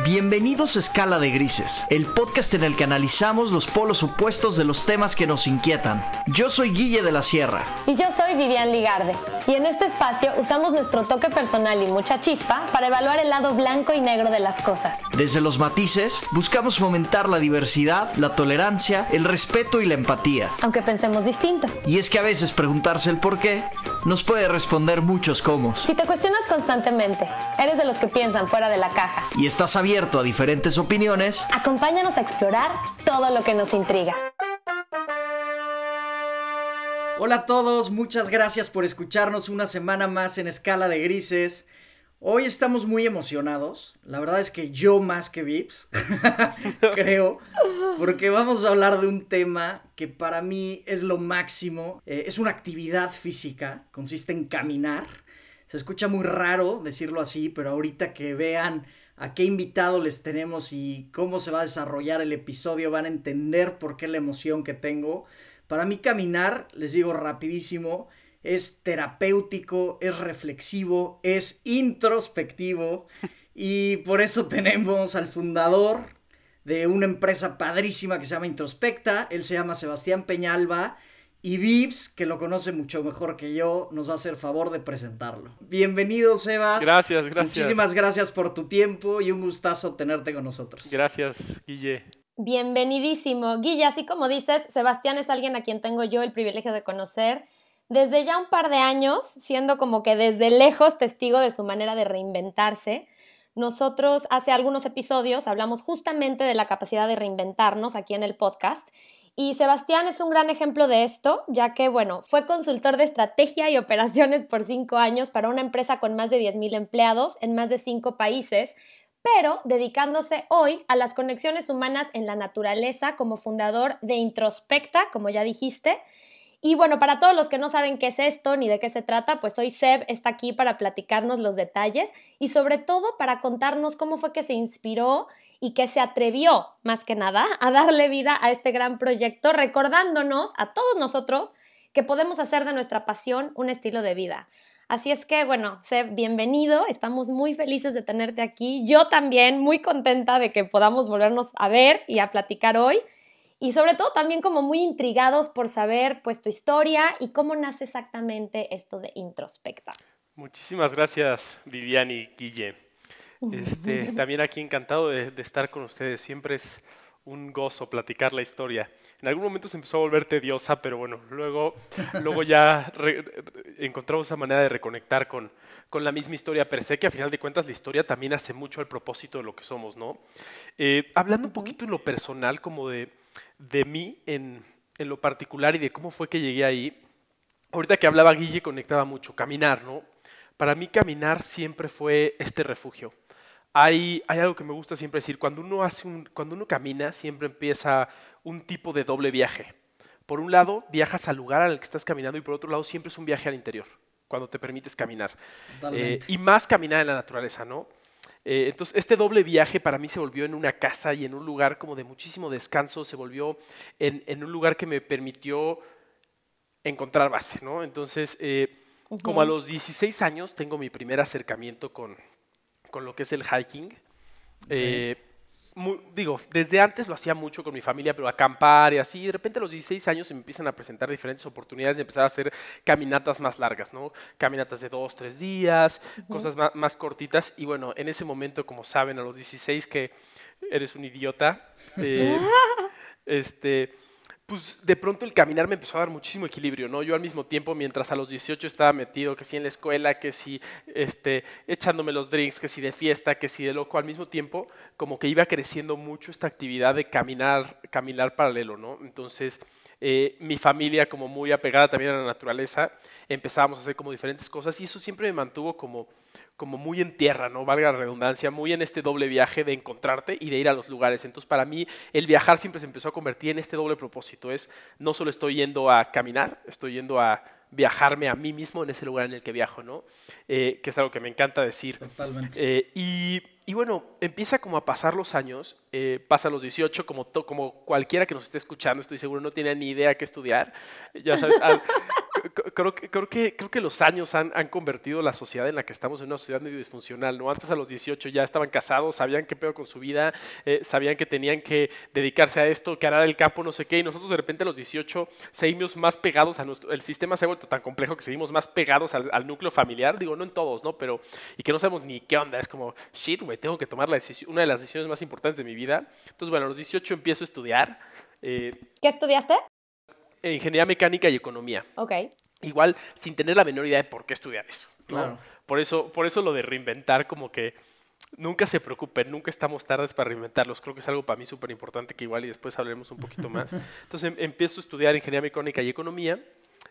Bienvenidos a Escala de Grises, el podcast en el que analizamos los polos opuestos de los temas que nos inquietan. Yo soy Guille de la Sierra. Y yo soy Vivian Ligarde. Y en este espacio usamos nuestro toque personal y mucha chispa para evaluar el lado blanco y negro de las cosas. Desde los matices, buscamos fomentar la diversidad, la tolerancia, el respeto y la empatía. Aunque pensemos distinto. Y es que a veces preguntarse el por qué nos puede responder muchos cómo. Si te cuestionas constantemente, eres de los que piensan fuera de la caja. Y estás abierto a diferentes opiniones. Acompáñanos a explorar todo lo que nos intriga. Hola a todos, muchas gracias por escucharnos una semana más en Escala de Grises. Hoy estamos muy emocionados, la verdad es que yo más que Vips, creo, porque vamos a hablar de un tema que para mí es lo máximo, eh, es una actividad física, consiste en caminar. Se escucha muy raro decirlo así, pero ahorita que vean a qué invitado les tenemos y cómo se va a desarrollar el episodio van a entender por qué la emoción que tengo. Para mí caminar, les digo rapidísimo, es terapéutico, es reflexivo, es introspectivo y por eso tenemos al fundador de una empresa padrísima que se llama Introspecta, él se llama Sebastián Peñalba y Vips, que lo conoce mucho mejor que yo, nos va a hacer favor de presentarlo. Bienvenido, Sebas. Gracias, gracias. Muchísimas gracias por tu tiempo y un gustazo tenerte con nosotros. Gracias, Guille. Bienvenidísimo. Guille, así como dices, Sebastián es alguien a quien tengo yo el privilegio de conocer desde ya un par de años, siendo como que desde lejos testigo de su manera de reinventarse. Nosotros hace algunos episodios hablamos justamente de la capacidad de reinventarnos aquí en el podcast y Sebastián es un gran ejemplo de esto, ya que, bueno, fue consultor de estrategia y operaciones por cinco años para una empresa con más de 10.000 empleados en más de cinco países, pero dedicándose hoy a las conexiones humanas en la naturaleza como fundador de Introspecta, como ya dijiste. Y bueno, para todos los que no saben qué es esto ni de qué se trata, pues hoy Seb está aquí para platicarnos los detalles y sobre todo para contarnos cómo fue que se inspiró y que se atrevió, más que nada, a darle vida a este gran proyecto, recordándonos a todos nosotros que podemos hacer de nuestra pasión un estilo de vida. Así es que, bueno, Seb, bienvenido. Estamos muy felices de tenerte aquí. Yo también muy contenta de que podamos volvernos a ver y a platicar hoy. Y sobre todo también como muy intrigados por saber pues tu historia y cómo nace exactamente esto de Introspecta. Muchísimas gracias, Vivian y Guille. Este, también aquí encantado de, estar con ustedes. Siempre es un gozo platicar la historia. En algún momento se empezó a volver tediosa, pero bueno, luego, luego ya encontramos esa manera de reconectar con, con la misma historia per se, que a final de cuentas la historia también hace mucho al propósito de lo que somos, ¿no? Eh, hablando un poquito en lo personal, como de, de mí en, en lo particular y de cómo fue que llegué ahí, ahorita que hablaba Guille conectaba mucho, caminar, ¿no? Para mí caminar siempre fue este refugio hay, algo que me gusta siempre decir, cuando uno, hace un, cuando uno camina siempre empieza un tipo de doble viaje. Por un lado, viajas al lugar al que estás caminando y por otro lado, siempre es un viaje al interior, cuando te permites caminar. Eh, y más caminar en la naturaleza, ¿no? Eh, entonces, este doble viaje para mí se volvió en una casa y en un lugar como de muchísimo descanso, se volvió en, un lugar que me permitió encontrar base, ¿no? Entonces, eh, como a los 16 años tengo mi primer acercamiento con, con lo que es el hiking. Eh, digo, desde antes lo hacía mucho con mi familia, pero acampar y así. De repente a los 16 años se me empiezan a presentar diferentes oportunidades de empezar a hacer caminatas más largas, ¿no? Caminatas de dos, tres días, cosas más, cortitas. Y bueno, en ese momento, como saben, a los 16 que eres un idiota, eh, este pues de pronto el caminar me empezó a dar muchísimo equilibrio, ¿no? Yo al mismo tiempo, mientras a los 18 estaba metido, que si en la escuela, que si este, echándome los drinks, que si de fiesta, que si de loco, al mismo tiempo como que iba creciendo mucho esta actividad de caminar, caminar paralelo, ¿no? Entonces, eh, mi familia como muy apegada también a la naturaleza, empezábamos a hacer como diferentes cosas y eso siempre me mantuvo como como muy en tierra, ¿no? Valga la redundancia, muy en este doble viaje de encontrarte y de ir a los lugares. Entonces, para mí, el viajar siempre se empezó a convertir en este doble propósito. Es, no solo estoy yendo a caminar, estoy yendo a viajarme a mí mismo en ese lugar en el que viajo, ¿no? Eh, que es algo que me encanta decir. Totalmente. Eh, y, y, bueno, empieza como a pasar los años, eh, pasa los 18, como, como cualquiera que nos esté escuchando, estoy seguro, no tiene ni idea qué estudiar. Ya sabes, creo, creo, que, creo que los años han, han, convertido la sociedad en la que estamos en una sociedad medio disfuncional, ¿no? Antes a los 18 ya estaban casados, sabían qué pedo con su vida, eh, sabían que tenían que dedicarse a esto, que arar el campo, no sé qué, y nosotros de repente a los 18 seguimos más pegados a nuestro, el sistema se ha vuelto tan complejo que seguimos más pegados al, al núcleo familiar, digo, no en todos, ¿no? Pero, y que no sabemos ni qué onda, es como, shit, güey, tengo que tomar la decisión, una de las decisiones más importantes de mi vida. Entonces, bueno, a los 18 empiezo a estudiar. Eh, ¿Qué estudiaste? Ingeniería mecánica y economía. Ok. Igual sin tener la menor idea de por qué estudiar eso. Claro. Por eso, por eso lo de reinventar, como que nunca se preocupen, nunca estamos tardes para reinventarlos. Creo que es algo para mí súper importante que igual y después hablaremos un poquito más. Entonces em, empiezo a estudiar ingeniería mecánica y economía.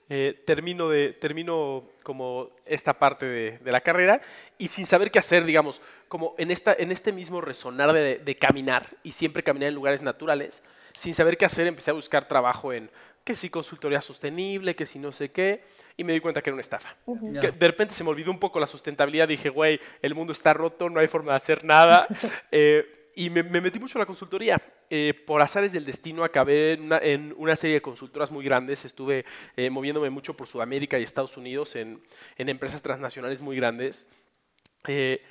Eh, termino, de, termino como esta parte de, de, la carrera y sin saber qué hacer, digamos, como en, esta, en este mismo resonar de, de, caminar y siempre caminar en lugares naturales, sin saber qué hacer empecé a buscar trabajo en que si consultoría sostenible, que si no sé qué, y me di cuenta que era una estafa. Uh -huh. que de repente se me olvidó un poco la sustentabilidad, dije, güey, el mundo está roto, no hay forma de hacer nada. eh, y me, me, metí mucho en la consultoría. Eh, por azares del destino acabé en una, en una, serie de consultoras muy grandes. Estuve eh, moviéndome mucho por Sudamérica y Estados Unidos en, en empresas transnacionales muy grandes. Eh,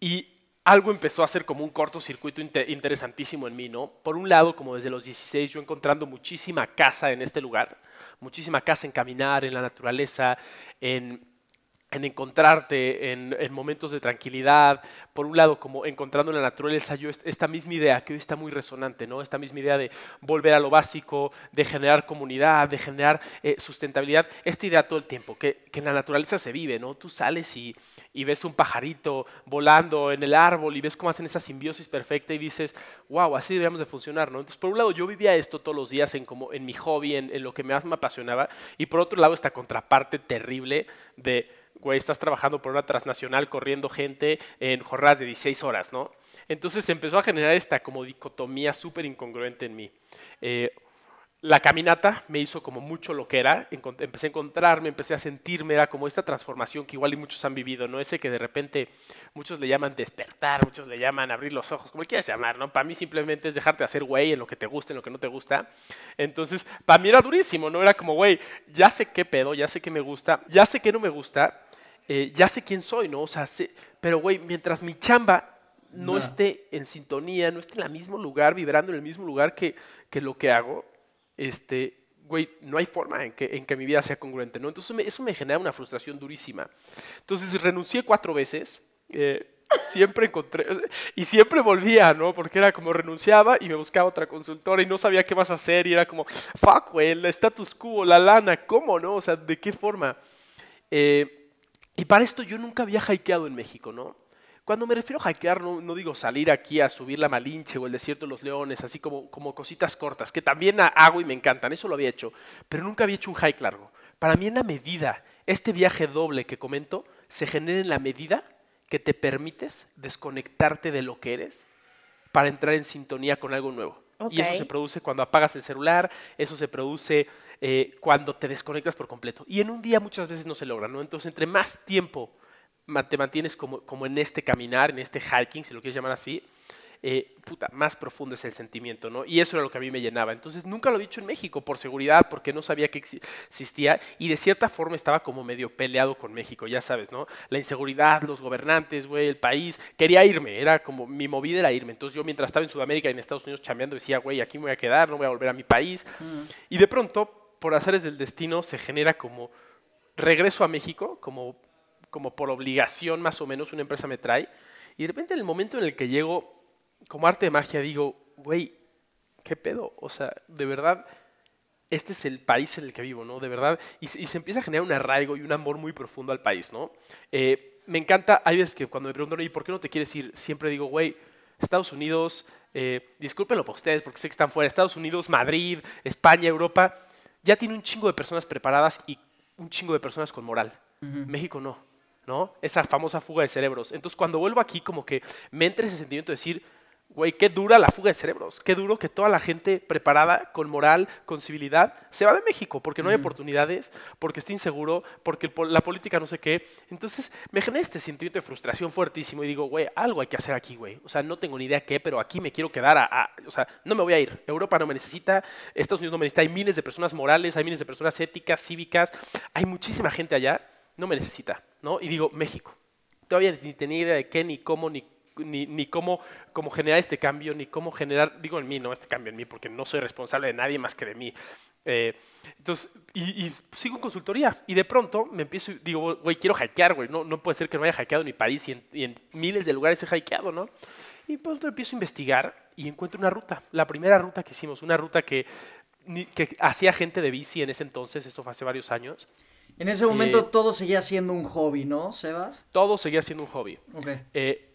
y algo empezó a ser como un cortocircuito inter interesantísimo en mí, ¿no? Por un lado, como desde los 16, yo encontrando muchísima casa en este lugar, muchísima casa en caminar, en la naturaleza, en en encontrarte en, en, momentos de tranquilidad, por un lado como encontrando en la naturaleza yo esta misma idea que hoy está muy resonante, ¿no? esta misma idea de volver a lo básico, de generar comunidad, de generar eh, sustentabilidad, esta idea todo el tiempo, que, que, en la naturaleza se vive, ¿no? tú sales y, y, ves un pajarito volando en el árbol y ves cómo hacen esa simbiosis perfecta y dices, wow, así deberíamos de funcionar, ¿no? entonces por un lado yo vivía esto todos los días en, como, en mi hobby, en, en lo que más me apasionaba, y por otro lado esta contraparte terrible de güey, estás trabajando por una transnacional corriendo gente en jornadas de 16 horas, ¿no? Entonces se empezó a generar esta como dicotomía súper incongruente en mí. Eh, la caminata me hizo como mucho lo que era, empecé a encontrarme, empecé a sentirme, era como esta transformación que igual y muchos han vivido, ¿no? Ese que de repente muchos le llaman despertar, muchos le llaman abrir los ojos, como quieras llamar, ¿no? Para mí simplemente es dejarte hacer güey en lo que te gusta, en lo que no te gusta. Entonces, para mí era durísimo, ¿no? Era como, güey, ya sé qué pedo, ya sé qué me gusta, ya sé qué no me gusta, eh, ya sé quién soy, ¿no? O sea, sé, pero güey, mientras mi chamba no, esté en sintonía, no esté en el mismo lugar, vibrando en el mismo lugar que, que lo que hago, este, güey, no hay forma en que, en que mi vida sea congruente, ¿no? Entonces me, eso me genera una frustración durísima. Entonces renuncié cuatro veces. Eh, siempre encontré y siempre volvía, ¿no? Porque era como renunciaba y me buscaba otra consultora y no sabía qué vas a hacer y era como, fuck, güey, el status quo, la lana, ¿cómo, no? O sea, ¿de qué forma? Eh, y para esto yo nunca había hikeado en México, ¿no? Cuando me refiero a hikear, no, digo salir aquí a subir la Malinche o el Desierto de los Leones, así como, como cositas cortas, que también hago y me encantan, eso lo había hecho, pero nunca había hecho un hike largo. Para mí en la medida, este viaje doble que comento, se genera en la medida que te permites desconectarte de lo que eres para entrar en sintonía con algo nuevo. Okay. Y eso se produce cuando apagas el celular, eso se produce eh, cuando te desconectas por completo. Y en un día muchas veces no se logra, ¿no? Entonces, entre más tiempo te mantienes como, como en este caminar, en este hiking, si lo quieres llamar así, eh, puta, más profundo es el sentimiento, ¿no? Y eso era lo que a mí me llenaba. Entonces nunca lo he dicho en México por seguridad, porque no sabía que existía y de cierta forma estaba como medio peleado con México, ya sabes, ¿no? La inseguridad, los gobernantes, güey, el país. Quería irme, era como mi movida era irme. Entonces yo mientras estaba en Sudamérica y en Estados Unidos chambeando decía, güey, aquí me voy a quedar, no voy a volver a mi país. Mm. Y de pronto, por azares del destino, se genera como regreso a México, como, como por obligación más o menos una empresa me trae. Y de repente en el momento en el que llego como arte de magia digo, güey, ¿qué pedo? O sea, de verdad, este es el país en el que vivo, ¿no? De verdad. Y, y se empieza a generar un arraigo y un amor muy profundo al país, ¿no? Eh, me encanta, hay veces que cuando me preguntan, ¿y por qué no te quieres ir? Siempre digo, güey, Estados Unidos, eh, discúlpenlo para ustedes porque sé que están fuera, Estados Unidos, Madrid, España, Europa, ya tiene un chingo de personas preparadas y un chingo de personas con moral. Uh -huh. México no, ¿no? Esa famosa fuga de cerebros. Entonces, cuando vuelvo aquí, como que me entra ese sentimiento de decir, Güey, qué dura la fuga de cerebros, qué duro que toda la gente preparada, con moral, con civilidad, se va de México porque no hay oportunidades, porque está inseguro, porque la política no sé qué. Entonces me genera este sentimiento de frustración fuertísimo y digo, güey, algo hay que hacer aquí, güey. O sea, no tengo ni idea qué, pero aquí me quiero quedar a, O sea, no me voy a ir. Europa no me necesita, Estados Unidos no me necesita. Hay miles de personas morales, hay miles de personas éticas, cívicas, hay muchísima gente allá, no me necesita, ¿no? Y digo, México. Todavía ni tenía idea de qué, ni cómo, ni ni, ni cómo, cómo, generar este cambio, ni cómo generar, digo en mí, no este cambio en mí, porque no soy responsable de nadie más que de mí. Eh, entonces, y, sigo en consultoría y de pronto me empiezo, digo, güey, quiero hackear, güey, no, no puede ser que no haya hackeado en mi país y en, miles de lugares he hackeado, ¿no? Y de pronto empiezo a investigar y encuentro una ruta, la primera ruta que hicimos, una ruta que, que hacía gente de bici en ese entonces, esto fue hace varios años. En ese momento eh, todo seguía siendo un hobby, ¿no, Sebas? Todo seguía siendo un hobby. Okay. Eh,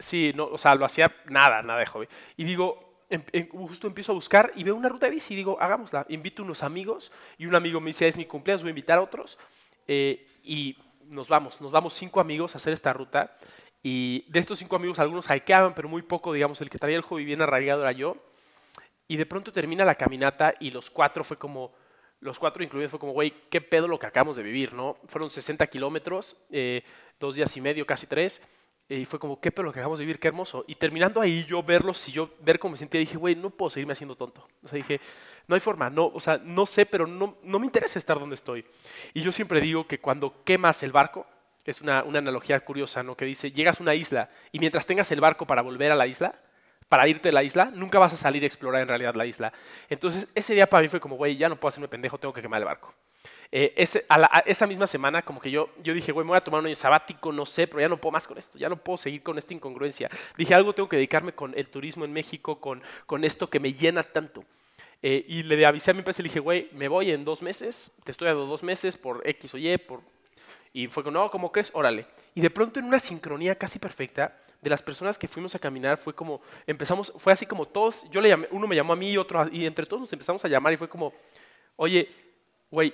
Sí, no, o sea, lo hacía nada, nada de hobby. Y digo, em, em, justo empiezo a buscar y veo una ruta de bici y digo, hagámosla. Invito unos amigos y un amigo me dice, es mi cumpleaños, voy a invitar a otros. Eh, y nos vamos, nos vamos cinco amigos a hacer esta ruta. Y de estos cinco amigos, algunos hikeaban, pero muy poco, digamos, el que traía el hobby bien arraigado era yo. Y de pronto termina la caminata y los cuatro fue como, los cuatro incluidos fue como, güey, qué pedo lo que acabamos de vivir, ¿no? Fueron 60 kilómetros, eh, dos días y medio, casi tres y fue como, qué pero lo que acabamos de vivir, qué hermoso. Y terminando ahí, yo verlos y yo ver cómo me sentía, dije, güey, no puedo seguirme haciendo tonto. O sea, dije, no hay forma, no, o sea, no sé, pero no, no me interesa estar donde estoy. Y yo siempre digo que cuando quemas el barco, es una, una analogía curiosa, ¿no? Que dice, llegas a una isla y mientras tengas el barco para volver a la isla, para irte de la isla, nunca vas a salir a explorar en realidad la isla. Entonces, ese día para mí fue como, güey, ya no puedo hacerme pendejo, tengo que quemar el barco. Eh, esa misma semana, como que yo, yo dije, güey, me voy a tomar un año sabático, no sé, pero ya no puedo más con esto, ya no puedo seguir con esta incongruencia. Dije, algo tengo que dedicarme con el turismo en México, con, con esto que me llena tanto. Eh, y le avisé a mi empresa y le dije, güey, me voy en dos meses, te estoy dando dos meses por X o Y, por... y fue como, no, ¿cómo crees? Órale. Y de pronto en una sincronía casi perfecta, de las personas que fuimos a caminar fue como, empezamos, fue así como todos, yo le llamé, uno me llamó a mí y otro, y entre todos nos empezamos a llamar y fue como, oye, güey,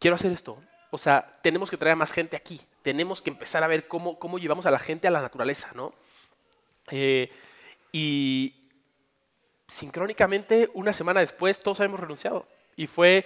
quiero hacer esto. O sea, tenemos que traer a más gente aquí. Tenemos que empezar a ver cómo, cómo llevamos a la gente a la naturaleza, ¿no? Eh, y sincrónicamente, una semana después, todos habíamos renunciado. Y fue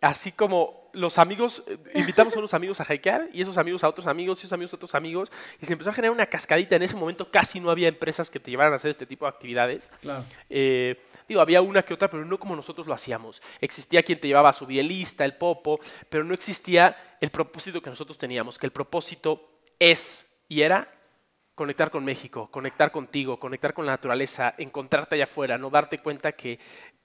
así como los amigos, eh, invitamos a unos amigos a hikear y esos amigos a otros amigos y esos amigos a otros amigos. Y se empezó a generar una cascadita. En ese momento casi no había empresas que te llevaran a hacer este tipo de actividades. Claro. Eh, Digo, había una que otra, pero no como nosotros lo hacíamos. Existía quien te llevaba su bielista, el popo, pero no existía el propósito que nosotros teníamos, que el propósito es y era conectar con México, conectar contigo, conectar con la naturaleza, encontrarte allá afuera, no darte cuenta que,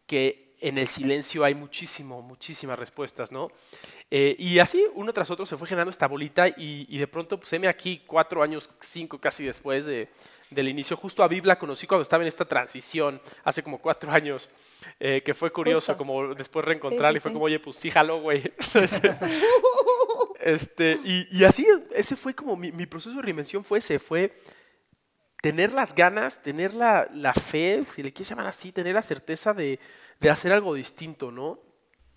que en el silencio hay muchísimo, muchísimas respuestas, ¿no? Eh, y así, uno tras otro, se fue generando esta bolita y, de pronto, pues, me aquí cuatro años, cinco casi después de, del inicio. Justo a Biblia conocí cuando estaba en esta transición, hace como cuatro años, eh, que fue curioso, como después reencontrar y fue como, oye, pues sí, jalo, güey. este, y, así, ese fue como mi, proceso de reinvención fue ese, fue tener las ganas, tener la, la fe, si le quieres llamar así, tener la certeza de, de hacer algo distinto, ¿no?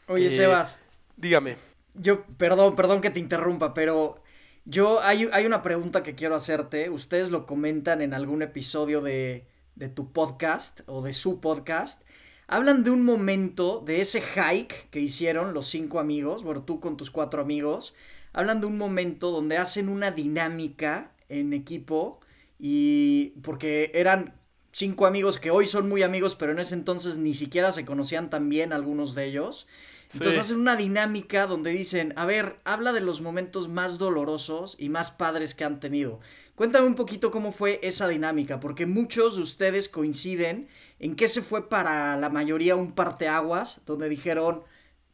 Oye, eh, Sebas. Dígame. Yo, perdón, perdón que te interrumpa, pero yo hay, hay, una pregunta que quiero hacerte. Ustedes lo comentan en algún episodio de, de tu podcast o de su podcast. Hablan de un momento, de ese hike que hicieron los cinco amigos, bueno, tú con tus cuatro amigos. Hablan de un momento donde hacen una dinámica en equipo y porque eran cinco amigos que hoy son muy amigos, pero en ese entonces ni siquiera se conocían tan bien algunos de ellos. Entonces hacen una dinámica donde dicen, a ver, habla de los momentos más dolorosos y más padres que han tenido. Cuéntame un poquito cómo fue esa dinámica, porque muchos de ustedes coinciden en que se fue para la mayoría un parteaguas, donde dijeron,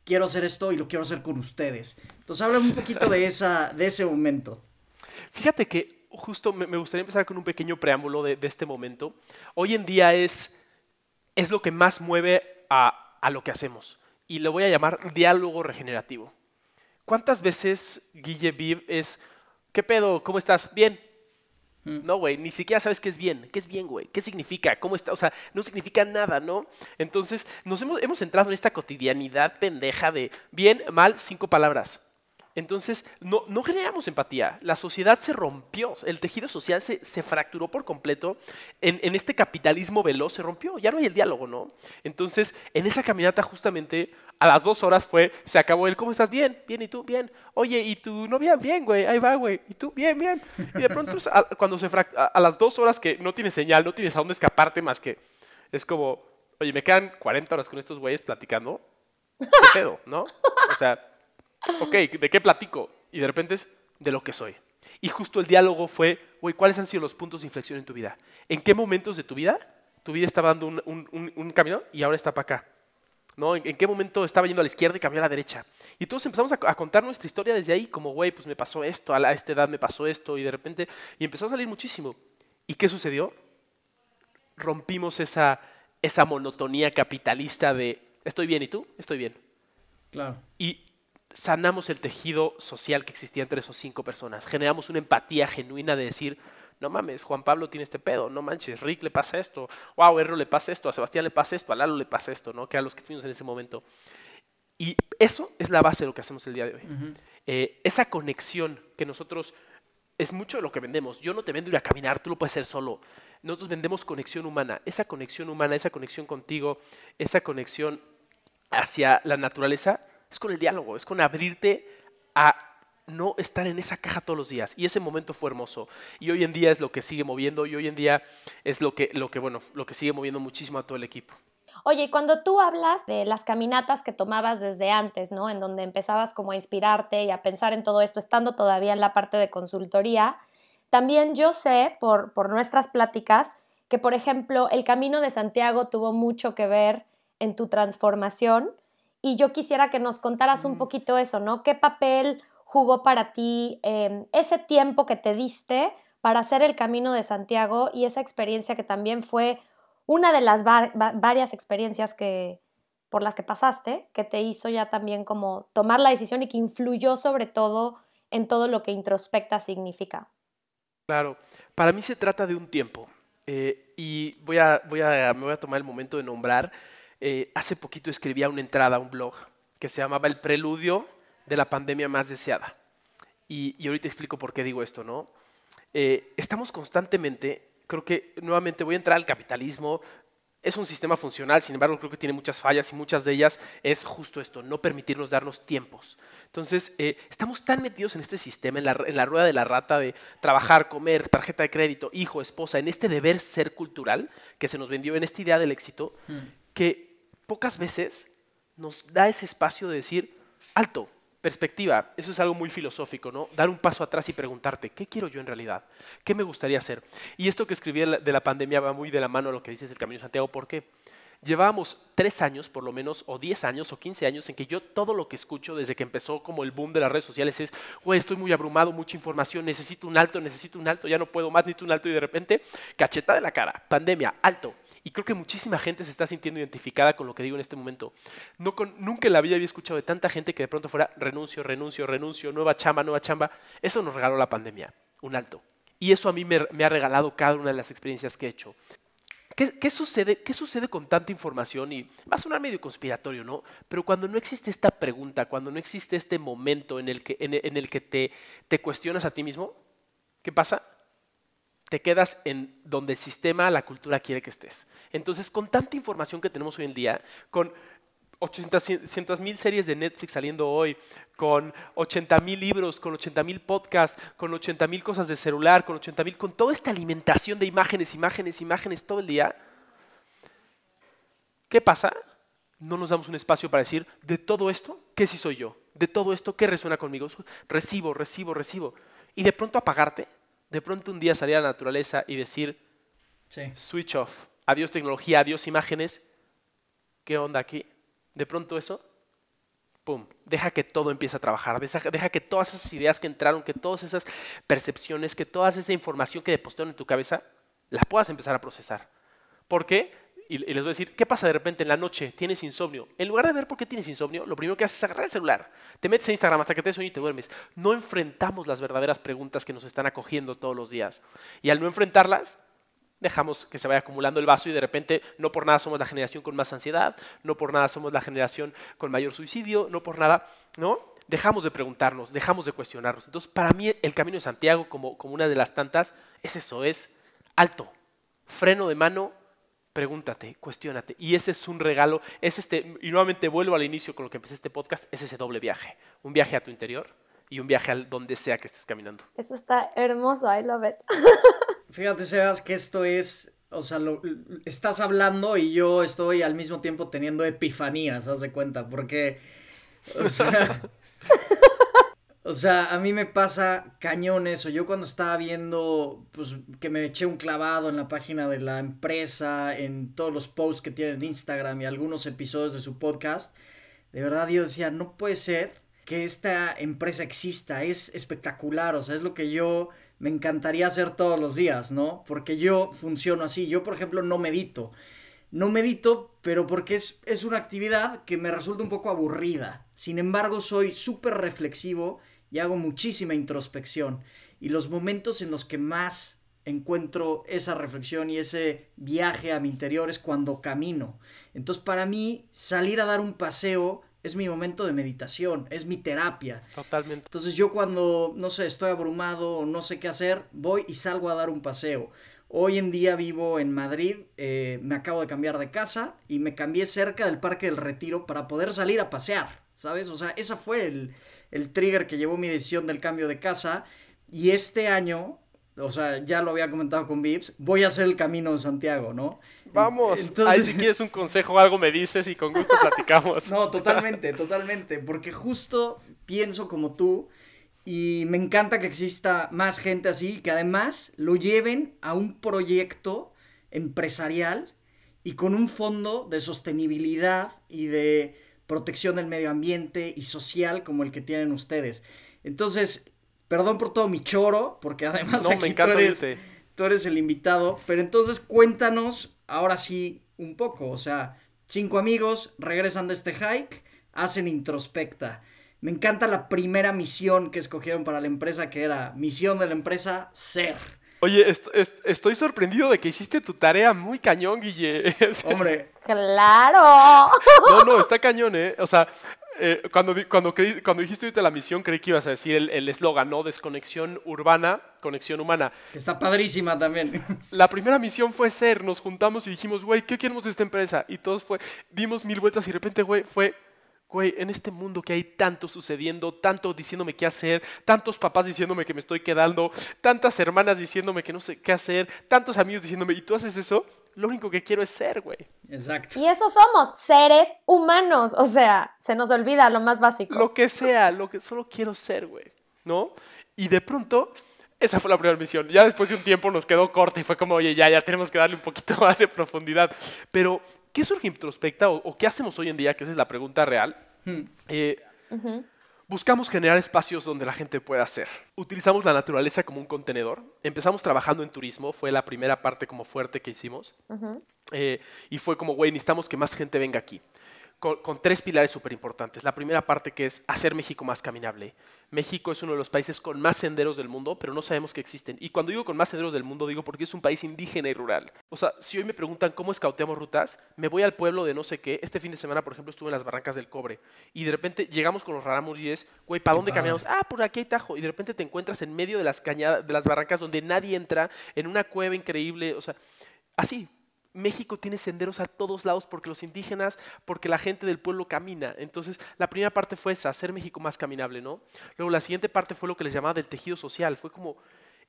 quiero hacer esto y lo quiero hacer con ustedes. Entonces háblame un poquito de, esa, de ese momento. Fíjate que justo me, gustaría empezar con un pequeño preámbulo de, este momento. Hoy en día es, es lo que más mueve a, a lo que hacemos y lo voy a llamar diálogo regenerativo. ¿Cuántas veces Guille Viv es, ¿qué pedo? ¿Cómo estás? Bien. Mm. No, güey, ni siquiera sabes qué es bien. ¿Qué es bien, güey? ¿Qué significa? ¿Cómo está? O sea, no significa nada, ¿no? Entonces, nos hemos, hemos entrado en esta cotidianidad pendeja de bien, mal, cinco palabras. Entonces, no, no generamos empatía. La sociedad se rompió, el tejido social se, se fracturó por completo. En, en, este capitalismo veloz se rompió, ya no hay el diálogo, ¿no? Entonces, en esa caminata justamente, a las dos horas fue, se acabó el, ¿cómo estás? Bien, bien, ¿y tú? Bien. Oye, ¿y tu novia? Bien, güey, ahí va, güey. ¿Y tú? Bien, bien. Y de pronto, cuando se a, a las dos horas que no tienes señal, no tienes a dónde escaparte más que, es como, oye, me quedan 40 horas con estos güeyes platicando. ¿Qué pedo, no? O sea ok, ¿de qué platico? Y de repente es de lo que soy. Y justo el diálogo fue, güey, ¿cuáles han sido los puntos de inflexión en tu vida? ¿En qué momentos de tu vida tu vida estaba dando un, un, un camino y ahora está para acá? ¿No? ¿En, qué momento estaba yendo a la izquierda y cambió a la derecha? Y todos empezamos a, a contar nuestra historia desde ahí, como, güey, pues me pasó esto, a, la, a esta edad me pasó esto, y de repente, y empezó a salir muchísimo. ¿Y qué sucedió? Rompimos esa, esa monotonía capitalista de, estoy bien, ¿y tú? Estoy bien. Claro. Y sanamos el tejido social que existía entre esos cinco personas. Generamos una empatía genuina de decir, no mames, Juan Pablo tiene este pedo, no manches, Rick le pasa esto, wow, Erro le pasa esto, a Sebastián le pasa esto, a Lalo le pasa esto, ¿no? Que a los que fuimos en ese momento. Y eso es la base de lo que hacemos el día de hoy. Uh -huh. eh, esa conexión que nosotros, es mucho de lo que vendemos. Yo no te vendo ir a caminar, tú lo puedes hacer solo. Nosotros vendemos conexión humana, esa conexión humana, esa conexión contigo, esa conexión hacia la naturaleza, es con el diálogo, es con abrirte a no estar en esa caja todos los días. Y ese momento fue hermoso. Y hoy en día es lo que sigue moviendo y hoy en día es lo que, lo que, bueno, lo que sigue moviendo muchísimo a todo el equipo. Oye, cuando tú hablas de las caminatas que tomabas desde antes, ¿no? En donde empezabas como a inspirarte y a pensar en todo esto, estando todavía en la parte de consultoría, también yo sé por, por nuestras pláticas que, por ejemplo, el Camino de Santiago tuvo mucho que ver en tu transformación y yo quisiera que nos contaras un poquito eso, ¿no? ¿Qué papel jugó para ti eh, ese tiempo que te diste para hacer el Camino de Santiago y esa experiencia que también fue una de las var varias experiencias que, por las que pasaste, que te hizo ya también como tomar la decisión y que influyó sobre todo en todo lo que introspecta significa? Claro, para mí se trata de un tiempo eh, y voy a, voy a, me voy a tomar el momento de nombrar eh, hace poquito escribía una entrada a un blog que se llamaba El preludio de la pandemia más deseada. Y, y ahorita explico por qué digo esto, ¿no? Eh, estamos constantemente, creo que nuevamente voy a entrar al capitalismo, es un sistema funcional, sin embargo creo que tiene muchas fallas y muchas de ellas es justo esto, no permitirnos darnos tiempos. Entonces, eh, estamos tan metidos en este sistema, en la, en la, rueda de la rata de trabajar, comer, tarjeta de crédito, hijo, esposa, en este deber ser cultural que se nos vendió, en esta idea del éxito, mm. que pocas veces nos da ese espacio de decir, alto, perspectiva, eso es algo muy filosófico, ¿no? Dar un paso atrás y preguntarte, ¿qué quiero yo en realidad? ¿Qué me gustaría hacer? Y esto que escribí de la pandemia va muy de la mano a lo que dices del Camino Santiago, ¿por qué? Llevábamos tres años, por lo menos, o diez años, o quince años, en que yo todo lo que escucho desde que empezó como el boom de las redes sociales es, güey, estoy muy abrumado, mucha información, necesito un alto, necesito un alto, ya no puedo más, necesito un alto, y de repente, cacheta de la cara, pandemia, alto, y creo que muchísima gente se está sintiendo identificada con lo que digo en este momento. No nunca en la vida había escuchado de tanta gente que de pronto fuera renuncio, renuncio, renuncio, nueva chamba, nueva chamba. Eso nos regaló la pandemia, un alto. Y eso a mí me, ha regalado cada una de las experiencias que he hecho. ¿Qué, ¿Qué, sucede, ¿Qué sucede con tanta información? Y va a sonar medio conspiratorio, ¿no? Pero cuando no existe esta pregunta, cuando no existe este momento en el que, en el que te, te cuestionas a ti mismo, ¿qué pasa? Te quedas en donde el sistema, la cultura quiere que estés. Entonces, con tanta información que tenemos hoy en día, con 800 mil series de Netflix saliendo hoy, con 80 mil libros, con 80 mil podcasts, con 80 mil cosas de celular, con 80 mil, con toda esta alimentación de imágenes, imágenes, imágenes todo el día, ¿qué pasa? No nos damos un espacio para decir, de todo esto, ¿qué sí soy yo? De todo esto, ¿qué resuena conmigo? Recibo, recibo, recibo. Y de pronto apagarte de pronto un día salir a la naturaleza y decir, sí. switch off, adiós tecnología, adiós imágenes, ¿qué onda aquí? De pronto eso, pum, deja que todo empiece a trabajar, deja, deja, que todas esas ideas que entraron, que todas esas percepciones, que toda esa información que depositaron en tu cabeza, las puedas empezar a procesar. ¿Por qué? Y, les voy a decir, ¿qué pasa de repente en la noche? Tienes insomnio. En lugar de ver por qué tienes insomnio, lo primero que haces es agarrar el celular. Te metes en Instagram hasta que te sueño y te duermes. No enfrentamos las verdaderas preguntas que nos están acogiendo todos los días. Y al no enfrentarlas, dejamos que se vaya acumulando el vaso y de repente no por nada somos la generación con más ansiedad, no por nada somos la generación con mayor suicidio, no por nada, ¿no? dejamos de preguntarnos, dejamos de cuestionarnos. Entonces, para mí el Camino de Santiago, como, como una de las tantas, es eso, es alto, freno de mano, pregúntate, cuestiónate. Y ese es un regalo, es este, y nuevamente vuelvo al inicio con lo que empecé este podcast, es ese doble viaje, un viaje a tu interior y un viaje al donde sea que estés caminando. Eso está hermoso, I love it. Fíjate, Sebas, que esto es, o sea, lo, estás hablando y yo estoy al mismo tiempo teniendo epifanías, haz de cuenta, porque, o sea, o sea, a mí me pasa cañón eso. Yo cuando estaba viendo, pues, que me eché un clavado en la página de la empresa, en todos los posts que tienen en Instagram y algunos episodios de su podcast, de verdad yo decía, no puede ser que esta empresa exista, es espectacular, o sea, es lo que yo me encantaría hacer todos los días, ¿no? Porque yo funciono así, yo por ejemplo no medito, no medito, pero porque es, es una actividad que me resulta un poco aburrida, sin embargo soy súper reflexivo y hago muchísima introspección, y los momentos en los que más encuentro esa reflexión y ese viaje a mi interior es cuando camino. Entonces para mí salir a dar un paseo es mi momento de meditación, es mi terapia. Totalmente. Entonces yo cuando, no sé, estoy abrumado o no sé qué hacer, voy y salgo a dar un paseo. Hoy en día vivo en Madrid, eh, me acabo de cambiar de casa y me cambié cerca del Parque del Retiro para poder salir a pasear, ¿sabes? O sea, esa fue el, el trigger que llevó mi decisión del cambio de casa. Y este año, o sea, ya lo había comentado con Vips, voy a hacer el camino de Santiago, ¿no? Vamos, Entonces... ahí si quieres un consejo o algo me dices y con gusto platicamos. no, totalmente, totalmente, porque justo pienso como tú y me encanta que exista más gente así y que además lo lleven a un proyecto empresarial y con un fondo de sostenibilidad y de protección del medio ambiente y social como el que tienen ustedes. Entonces, perdón por todo mi choro, porque además no, aquí me encanta tú, eres, tú eres el invitado, pero entonces cuéntanos ahora sí un poco, o sea, cinco amigos regresan de este hike, hacen introspecta. Me encanta la primera misión que escogieron para la empresa, que era misión de la empresa, ser. Oye, est est estoy sorprendido de que hiciste tu tarea muy cañón, Guille. Hombre. Claro. No, no, está cañón, ¿eh? O sea, eh, cuando, cuando, creí, cuando dijiste ahorita la misión, creí que ibas a decir el eslogan, ¿no? Desconexión urbana, conexión humana. Está padrísima también. La primera misión fue ser, nos juntamos y dijimos, güey, ¿qué queremos de esta empresa? Y todos fue, dimos mil vueltas y de repente, güey, fue, güey, en este mundo que hay tanto sucediendo, tanto diciéndome qué hacer, tantos papás diciéndome que me estoy quedando, tantas hermanas diciéndome que no sé qué hacer, tantos amigos diciéndome, ¿y tú haces eso? lo único que quiero es ser, güey. Exacto. Y eso somos, seres humanos. O sea, se nos olvida lo más básico. Lo que sea, lo que solo quiero ser, güey. ¿No? Y de pronto, esa fue la primera misión. Ya después de un tiempo nos quedó corta y fue como, oye, ya, ya tenemos que darle un poquito más de profundidad. Pero, ¿qué surge introspecta o, o qué hacemos hoy en día? Que esa es la pregunta real. Hmm. Eh, uh -huh. Buscamos generar espacios donde la gente pueda hacer. Utilizamos la naturaleza como un contenedor. Empezamos trabajando en turismo, fue la primera parte como fuerte que hicimos. Uh -huh. eh, y fue como, güey, necesitamos que más gente venga aquí. Con, con tres pilares súper importantes. La primera parte que es hacer México más caminable. México es uno de los países con más senderos del mundo, pero no sabemos que existen. Y cuando digo con más senderos del mundo, digo porque es un país indígena y rural. O sea, si hoy me preguntan cómo escauteamos rutas, me voy al pueblo de no sé qué. Este fin de semana, por ejemplo, estuve en las Barrancas del Cobre. Y de repente llegamos con los rarámuris, güey, ¿para dónde caminamos? Ah, por aquí hay Tajo. Y de repente te encuentras en medio de las cañadas, de las barrancas donde nadie entra, en una cueva increíble. O sea, así, México tiene senderos a todos lados porque los indígenas, porque la gente del pueblo camina. Entonces, la primera parte fue esa, hacer México más caminable, ¿no? Luego, la siguiente parte fue lo que les llamaba del tejido social. Fue como,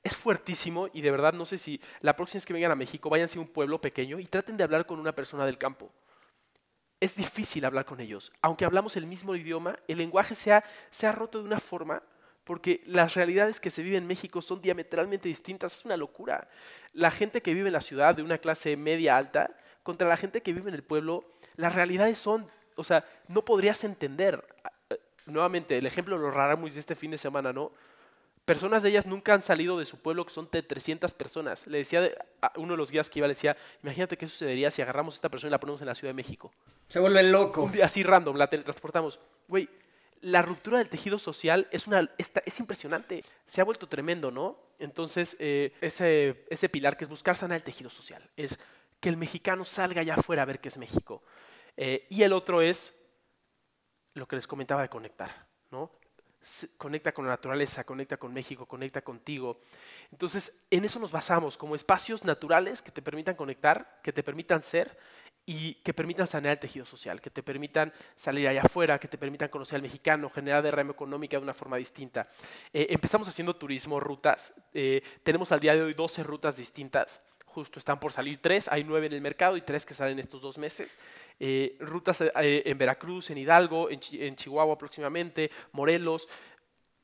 es fuertísimo y de verdad no sé si la próxima vez que vengan a México, váyanse a un pueblo pequeño y traten de hablar con una persona del campo. Es difícil hablar con ellos. Aunque hablamos el mismo idioma, el lenguaje se ha, se ha roto de una forma porque las realidades que se viven en México son diametralmente distintas, es una locura. La gente que vive en la ciudad de una clase media alta contra la gente que vive en el pueblo, las realidades son, o sea, no podrías entender. Nuevamente, el ejemplo de los rarámuris de este fin de semana, ¿no? Personas de ellas nunca han salido de su pueblo, que son de 300 personas. Le decía a uno de los guías que iba, le decía, imagínate qué sucedería si agarramos a esta persona y la ponemos en la Ciudad de México. Se vuelve loco. Un día así random, la teletransportamos. Güey, la ruptura del tejido social es, impresionante. Se ha vuelto tremendo, ¿no? Entonces, eh, ese, ese pilar que es buscar sanar el tejido social, es que el mexicano salga allá afuera a ver qué es México. Eh, y el otro es lo que les comentaba de conectar, ¿no? conecta con la naturaleza, conecta con México, conecta contigo. Entonces, en eso nos basamos, como espacios naturales que te permitan conectar, que te permitan ser y que permitan sanear el tejido social, que te permitan salir allá afuera, que te permitan conocer al mexicano, generar derrame económica de una forma distinta. Eh, empezamos haciendo turismo, rutas. Eh, tenemos al día de hoy 12 rutas distintas. Justo están por salir tres, hay nueve en el mercado y tres que salen estos dos meses. Eh, rutas en Veracruz, en Hidalgo, en, en Chihuahua próximamente, Morelos,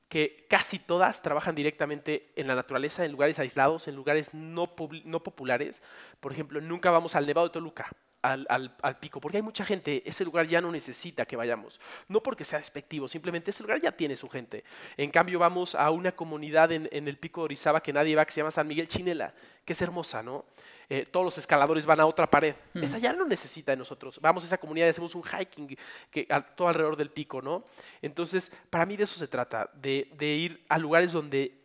que casi todas trabajan directamente en la naturaleza, en lugares aislados, en lugares no, no populares. Por ejemplo, nunca vamos al Nevado de Toluca, al, pico, porque hay mucha gente, ese lugar ya no necesita que vayamos, no porque sea despectivo, simplemente ese lugar ya tiene su gente. En cambio vamos a una comunidad en, el pico de Orizaba que nadie va, que se llama San Miguel Chinela, que es hermosa, ¿no? Eh, todos los escaladores van a otra pared, hmm. esa ya no necesita de nosotros, vamos a esa comunidad y hacemos un hiking que, todo alrededor del pico, ¿no? Entonces, para mí de eso se trata, de, de ir a lugares donde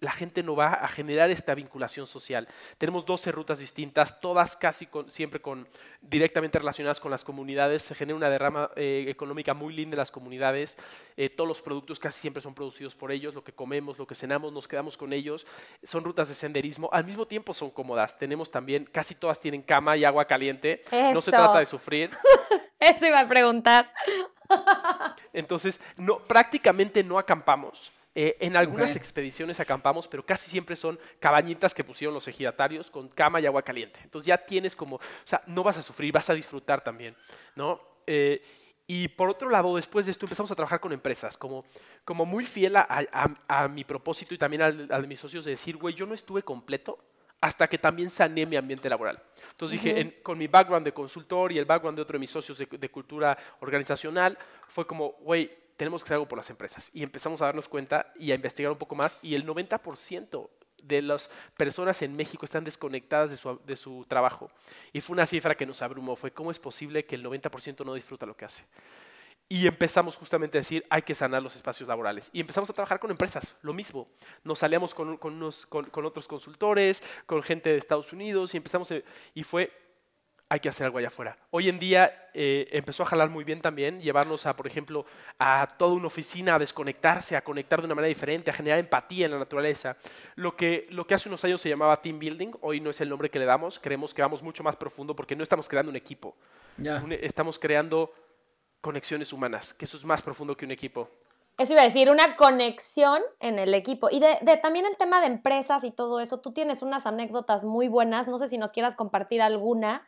la gente no va a generar esta vinculación social. Tenemos 12 rutas distintas, todas casi siempre con, directamente relacionadas con las comunidades. Se genera una derrama eh, económica muy linda en las comunidades. Eh, todos los productos casi siempre son producidos por ellos. Lo que comemos, lo que cenamos, nos quedamos con ellos. Son rutas de senderismo. Al mismo tiempo son cómodas. Tenemos también, casi todas tienen cama y agua caliente. No se trata de sufrir. Eso iba a preguntar. Entonces, no, prácticamente no acampamos. Eh, en algunas expediciones acampamos, pero casi siempre son cabañitas que pusieron los ejidatarios con cama y agua caliente. Entonces ya tienes como, o sea, no vas a sufrir, vas a disfrutar también, ¿no? Eh, y por otro lado, después de esto empezamos a trabajar con empresas, como, como muy fiel a, mi propósito y también a, de mis socios de decir, güey, yo no estuve completo hasta que también sané mi ambiente laboral. Entonces dije, con mi background de consultor y el background de otro de mis socios de, de cultura organizacional, fue como, güey, tenemos que hacer algo por las empresas. Y empezamos a darnos cuenta y a investigar un poco más y el 90% de las personas en México están desconectadas de su, de su, trabajo. Y fue una cifra que nos abrumó, fue cómo es posible que el 90% no disfruta lo que hace. Y empezamos justamente a decir, hay que sanar los espacios laborales. Y empezamos a trabajar con empresas, lo mismo. Nos salíamos con, con, unos, con, con otros consultores, con gente de Estados Unidos y empezamos, y fue hay que hacer algo allá afuera. Hoy en día eh, empezó a jalar muy bien también, llevarnos a, por ejemplo, a toda una oficina a desconectarse, a conectar de una manera diferente, a generar empatía en la naturaleza. Lo que, lo que hace unos años se llamaba team building, hoy no es el nombre que le damos, creemos que vamos mucho más profundo porque no estamos creando un equipo, estamos creando conexiones humanas, que eso es más profundo que un equipo. Eso iba a decir, una conexión en el equipo. Y de, de, también el tema de empresas y todo eso, tú tienes unas anécdotas muy buenas, no sé si nos quieras compartir alguna,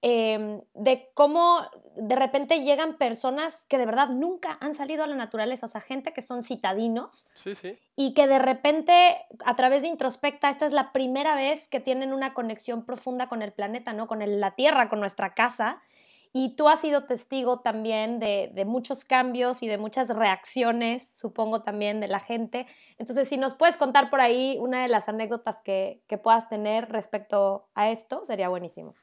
Em, de cómo de repente llegan personas que de verdad nunca han salido a la naturaleza, o sea, gente que son citadinos y que de repente a través de introspecta, esta es la primera vez que tienen una conexión profunda con el planeta, ¿no? Con la Tierra, con nuestra casa. Y tú has sido testigo también de, muchos cambios y de muchas reacciones, supongo también, de la gente. Entonces, si nos puedes contar por ahí una de las anécdotas que, que puedas tener respecto a esto, sería buenísimo.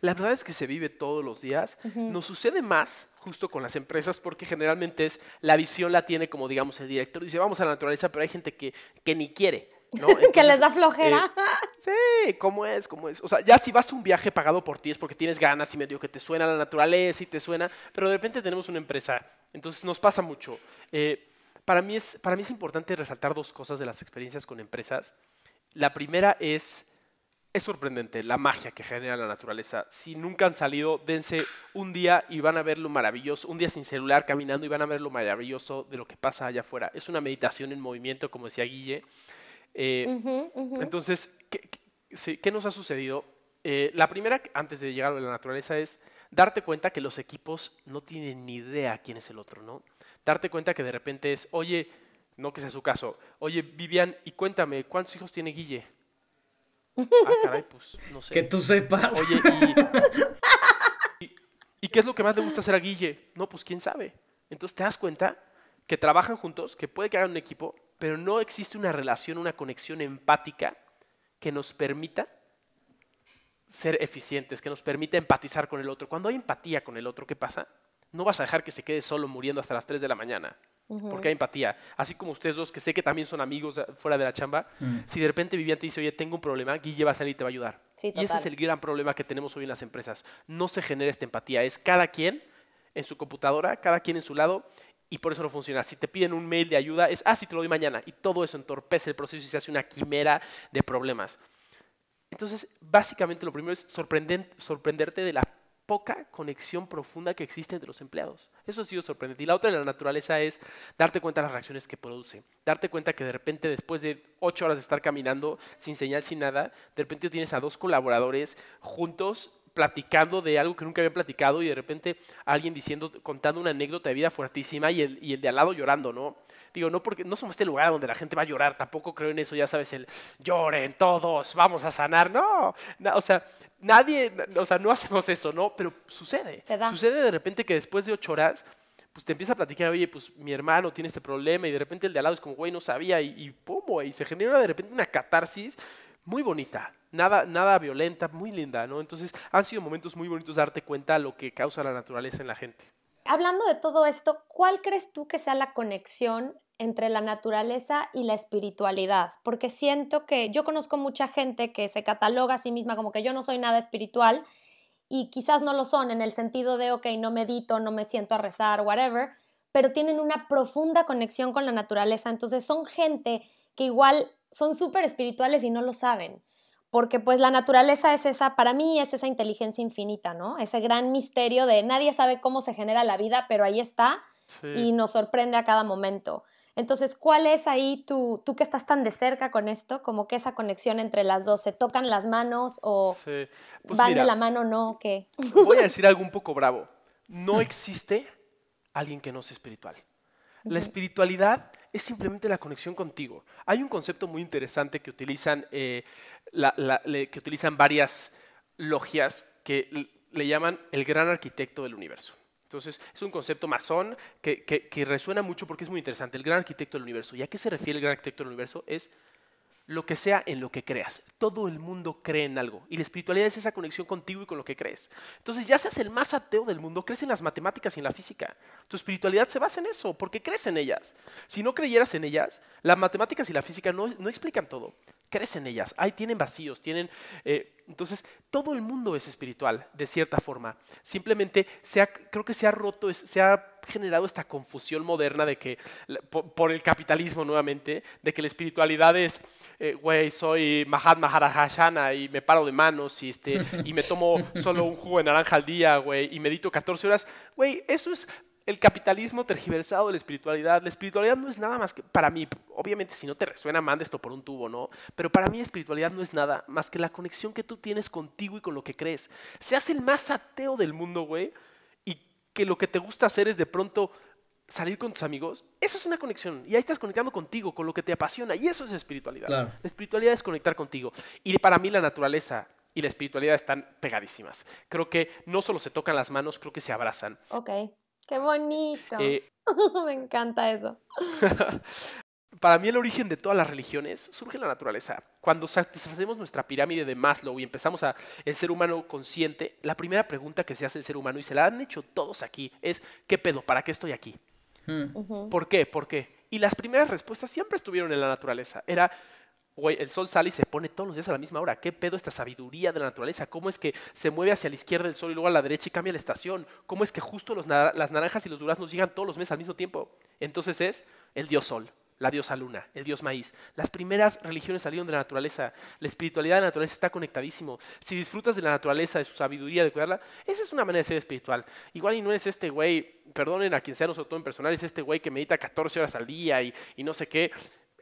La verdad es que se vive todos los días. Nos sucede más justo con las empresas porque generalmente es la visión la tiene como digamos el director y dice vamos a la naturaleza, pero hay gente que, que ni quiere. ¿no? que les da flojera. Eh, sí, ¿cómo es? ¿Cómo es? O sea, ya si vas a un viaje pagado por ti es porque tienes ganas y medio que te suena la naturaleza y te suena, pero de repente tenemos una empresa. Entonces nos pasa mucho. Eh, para, mí es, para mí es importante resaltar dos cosas de las experiencias con empresas. La primera es es sorprendente la magia que genera la naturaleza. Si nunca han salido, dense un día y van a ver lo maravilloso, un día sin celular caminando y van a ver lo maravilloso de lo que pasa allá afuera. Es una meditación en movimiento, como decía Guille. Eh, entonces, ¿qué, nos ha sucedido? Eh, la primera, antes de llegar a la naturaleza, es darte cuenta que los equipos no tienen ni idea quién es el otro, ¿no? Darte cuenta que de repente es, oye, no que sea su caso, oye, Vivian, y cuéntame, ¿cuántos hijos tiene Guille? Ah, caray, pues no sé. Que tú sepas. Oye, y, y, qué es lo que más le gusta hacer a Guille? No, pues quién sabe. Entonces te das cuenta que trabajan juntos, que puede que hagan un equipo, pero no existe una relación, una conexión empática que nos permita ser eficientes, que nos permita empatizar con el otro. Cuando hay empatía con el otro, ¿qué pasa? No vas a dejar que se quede solo muriendo hasta las 3 de la mañana porque hay empatía. Así como ustedes dos, que sé que también son amigos fuera de la chamba, mm. si de repente Vivian te dice, oye, tengo un problema, Guille va a salir y te va a ayudar. y ese es el gran problema que tenemos hoy en las empresas. No se genera esta empatía, es cada quien en su computadora, cada quien en su lado, y por eso no funciona. Si te piden un mail de ayuda, es, ah, sí, te lo doy mañana. Y todo eso entorpece el proceso y se hace una quimera de problemas. Entonces, básicamente lo primero es sorprenderte de la poca conexión profunda que existe entre los empleados. Eso ha sido sorprendente. Y la otra de la naturaleza es darte cuenta de las reacciones que produce. Darte cuenta que de repente, después de ocho horas de estar caminando sin señal, sin nada, de repente tienes a dos colaboradores juntos platicando de algo que nunca habían platicado y de repente alguien diciendo, contando una anécdota de vida fuertísima y el, y el de al lado llorando, ¿no? Digo, no porque no somos este lugar donde la gente va a llorar, tampoco creo en eso, ya sabes, el lloren todos, vamos a sanar, no, o sea, nadie, o sea, no hacemos eso, ¿no? Pero sucede, sucede de repente que después de ocho horas, pues te empieza a platicar, oye, pues mi hermano tiene este problema y de repente el de al lado es como, güey, no sabía y, y pum, y se genera de repente una catarsis muy bonita, nada, nada violenta, muy linda, ¿no? Entonces han sido momentos muy bonitos darte cuenta de lo que causa la naturaleza en la gente. Hablando de todo esto, ¿cuál crees tú que sea la conexión entre la naturaleza y la espiritualidad? Porque siento que yo conozco mucha gente que se cataloga a sí misma como que yo no soy nada espiritual y quizás no lo son en el sentido de, ok, no medito, no me siento a rezar, whatever, pero tienen una profunda conexión con la naturaleza. Entonces son gente que igual son súper espirituales y no lo saben, porque pues la naturaleza es esa, para mí es esa inteligencia infinita, ¿no? Ese gran misterio de nadie sabe cómo se genera la vida, pero ahí está y nos sorprende a cada momento. Entonces, ¿cuál es ahí tú, tú que estás tan de cerca con esto, como que esa conexión entre las dos, se tocan las manos o pues van de la mano no? ¿Qué? Voy a decir algo un poco bravo. No existe alguien que no sea espiritual. La espiritualidad es simplemente la conexión contigo. Hay un concepto muy interesante que utilizan, eh, que utilizan varias logias que le llaman el gran arquitecto del universo. Entonces, es un concepto masón que, que, resuena mucho porque es muy interesante. El gran arquitecto del universo. ¿Y a qué se refiere el gran arquitecto del universo? Es lo que sea en lo que creas. Todo el mundo cree en algo. Y la espiritualidad es esa conexión contigo y con lo que crees. Entonces, ya seas el más ateo del mundo, crees en las matemáticas y en la física. Tu espiritualidad se basa en eso, porque crees en ellas. Si no creyeras en ellas, las matemáticas y la física no, no explican todo. Crees en ellas. Ahí tienen vacíos, tienen... Eh, entonces, todo el mundo es espiritual, de cierta forma. Simplemente se creo que se ha roto, se ha generado esta confusión moderna de que, por, el capitalismo nuevamente, de que la espiritualidad es, eh, güey, soy Mahatma Harahashana y me paro de manos y, este, y me tomo solo un jugo de naranja al día, güey, y medito 14 horas. Güey, eso es el capitalismo tergiversado de la espiritualidad. La espiritualidad no es nada más que, para mí, obviamente si no te resuena, manda esto por un tubo, ¿no? Pero para mí la espiritualidad no es nada más que la conexión que tú tienes contigo y con lo que crees. Seas el más ateo del mundo, güey, y que lo que te gusta hacer es de pronto salir con tus amigos, eso es una conexión. Y ahí estás conectando contigo, con lo que te apasiona, y eso es espiritualidad. La espiritualidad es conectar contigo. Y para mí la naturaleza y la espiritualidad están pegadísimas. Creo que no solo se tocan las manos, creo que se abrazan. Ok. Qué bonito. Eh, Me encanta eso. Para mí el origen de todas las religiones surge en la naturaleza. Cuando satisfacemos nuestra pirámide de Maslow y empezamos a el ser humano consciente, la primera pregunta que se hace el ser humano, y se la han hecho todos aquí, es ¿qué pedo? ¿Para qué estoy aquí? Hmm. ¿Por qué? ¿Por qué? Y las primeras respuestas siempre estuvieron en la naturaleza. Era güey, el sol sale y se pone todos los días a la misma hora. ¿Qué pedo esta sabiduría de la naturaleza? ¿Cómo es que se mueve hacia la izquierda del sol y luego a la derecha y cambia la estación? ¿Cómo es que justo las naranjas y los duraznos llegan todos los meses al mismo tiempo? Entonces es el dios sol, la diosa luna, el dios maíz. Las primeras religiones salieron de la naturaleza. La espiritualidad de la naturaleza está conectadísimo. Si disfrutas de la naturaleza, de su sabiduría, de cuidarla, esa es una manera de ser espiritual. Igual y no es este güey, perdonen a quien sea nosotros en personal, es este güey que medita 14 horas al día y, y no sé qué.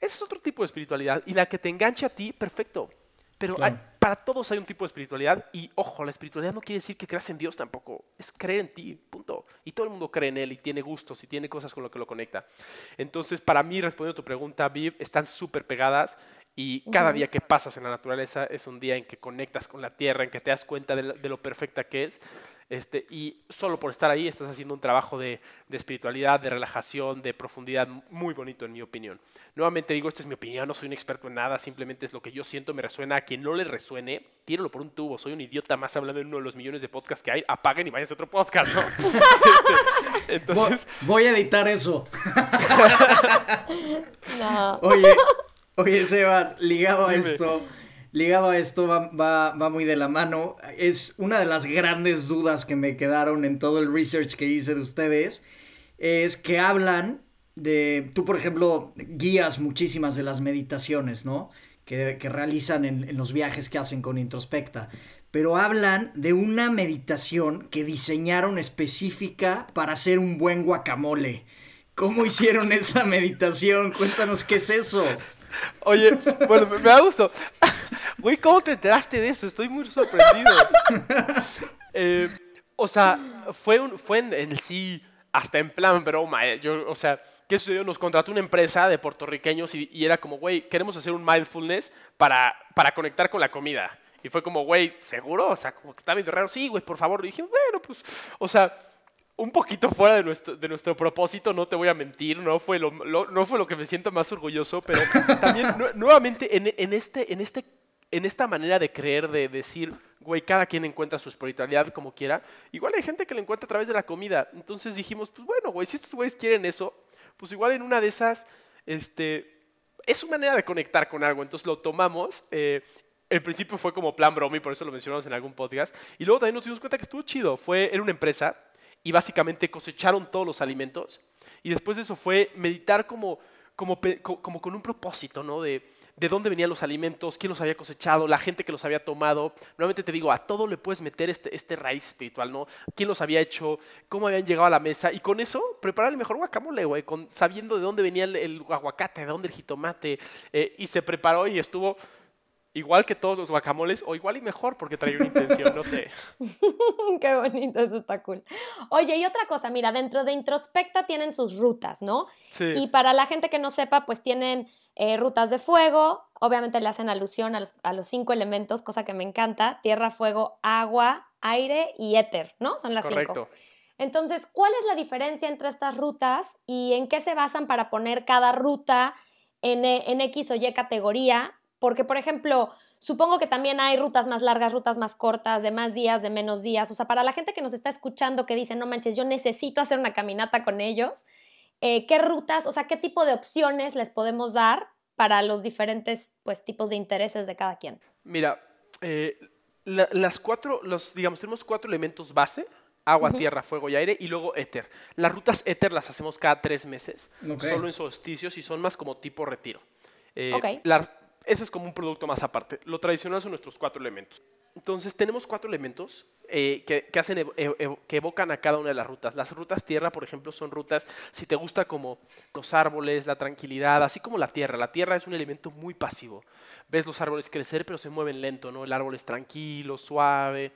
Ese es otro tipo de espiritualidad. Y la que te enganche a ti, perfecto. Pero para todos hay un tipo de espiritualidad. Y ojo, la espiritualidad no quiere decir que creas en Dios tampoco. Es creer en ti, punto. Y todo el mundo cree en Él y tiene gustos y tiene cosas con lo que lo conecta. Entonces, para mí, respondiendo a tu pregunta, Viv, están súper pegadas. Y cada día que pasas en la naturaleza es un día en que conectas con la tierra, en que te das cuenta de, lo perfecta que es. Este, y solo por estar ahí estás haciendo un trabajo de, espiritualidad, de relajación, de profundidad muy bonito en mi opinión. Nuevamente digo, esta es mi opinión, no soy un experto en nada, simplemente es lo que yo siento, me resuena. A quien no le resuene, tíralo por un tubo. Soy un idiota más hablando en uno de los millones de podcasts que hay. Apaguen y vayan a otro podcast, este, entonces... Voy a editar eso. no. Oye, Oye, Sebas, ligado a esto, ligado a esto va, va, muy de la mano. Es una de las grandes dudas que me quedaron en todo el research que hice de ustedes. es que hablan de, tú por ejemplo, guías muchísimas de las meditaciones, ¿no? Que, realizan en, en, los viajes que hacen con Introspecta. Pero hablan de una meditación que diseñaron específica para hacer un buen guacamole. ¿Cómo hicieron esa meditación? Cuéntanos qué es eso. Oye, bueno, me, da gusto. Güey, ¿cómo te enteraste de eso? Estoy muy sorprendido. Eh, o sea, fue, un, fue en, sí, hasta en plan broma. Eh. Yo, o sea, ¿qué sucedió? Nos contrató una empresa de puertorriqueños y, y era como, güey, queremos hacer un mindfulness para, para conectar con la comida. Y fue como, güey, ¿seguro? O sea, como que está medio raro. Sí, güey, por favor. Y dije, bueno, pues, o sea, un poquito fuera de nuestro, de nuestro propósito, no te voy a mentir, no fue lo, no fue lo que me siento más orgulloso, pero también nuevamente en, en, este, en, este, en esta manera de creer, de decir, güey, cada quien encuentra su espiritualidad como quiera, igual hay gente que la encuentra a través de la comida. Entonces dijimos, pues bueno, güey, si estos güeyes quieren eso, pues igual en una de esas, este, es una manera de conectar con algo. Entonces lo tomamos. Eh, el principio fue como plan bromi, por eso lo mencionamos en algún podcast. Y luego también nos dimos cuenta que estuvo chido. Fue, era una empresa y básicamente cosecharon todos los alimentos. Y después de eso fue meditar como, como, como con un propósito, ¿no? De, de dónde venían los alimentos, quién los había cosechado, la gente que los había tomado. Nuevamente te digo, a todo le puedes meter este, este raíz espiritual, ¿no? ¿Quién los había hecho? ¿Cómo habían llegado a la mesa? Y con eso, preparar el mejor guacamole, güey, sabiendo de dónde venía el, aguacate, de dónde el jitomate. Eh, y se preparó y estuvo igual que todos los guacamoles o igual y mejor porque trae una intención, no sé. Qué bonito, eso está cool. Oye, y otra cosa, mira, dentro de Introspecta tienen sus rutas, ¿no? Sí. Y para la gente que no sepa, pues tienen eh, rutas de fuego, obviamente le hacen alusión a los, a los, cinco elementos, cosa que me encanta, tierra, fuego, agua, aire y éter, ¿no? Son las Correcto. cinco. Entonces, ¿cuál es la diferencia entre estas rutas y en qué se basan para poner cada ruta en, en X o Y categoría? Porque, por ejemplo, supongo que también hay rutas más largas, rutas más cortas, de más días, de menos días. O sea, para la gente que nos está escuchando que dice, no manches, yo necesito hacer una caminata con ellos, eh, ¿qué rutas, o sea, qué tipo de opciones les podemos dar para los diferentes pues, tipos de intereses de cada quien? Mira, eh, las cuatro, los, digamos, tenemos cuatro elementos base agua, tierra, fuego y aire, y luego éter. Las rutas éter las hacemos cada tres meses, solo en solsticios y son más como tipo retiro. Eh, okay. las, ese es como un producto más aparte. Lo tradicional son nuestros cuatro elementos. Entonces tenemos cuatro elementos eh, que, que evocan a cada una de las rutas. Las rutas tierra, por ejemplo, son rutas, si te gusta como los árboles, la tranquilidad, así como la tierra. La tierra es un elemento muy pasivo. Ves los árboles crecer, pero se mueven lento, ¿no? El árbol es tranquilo, suave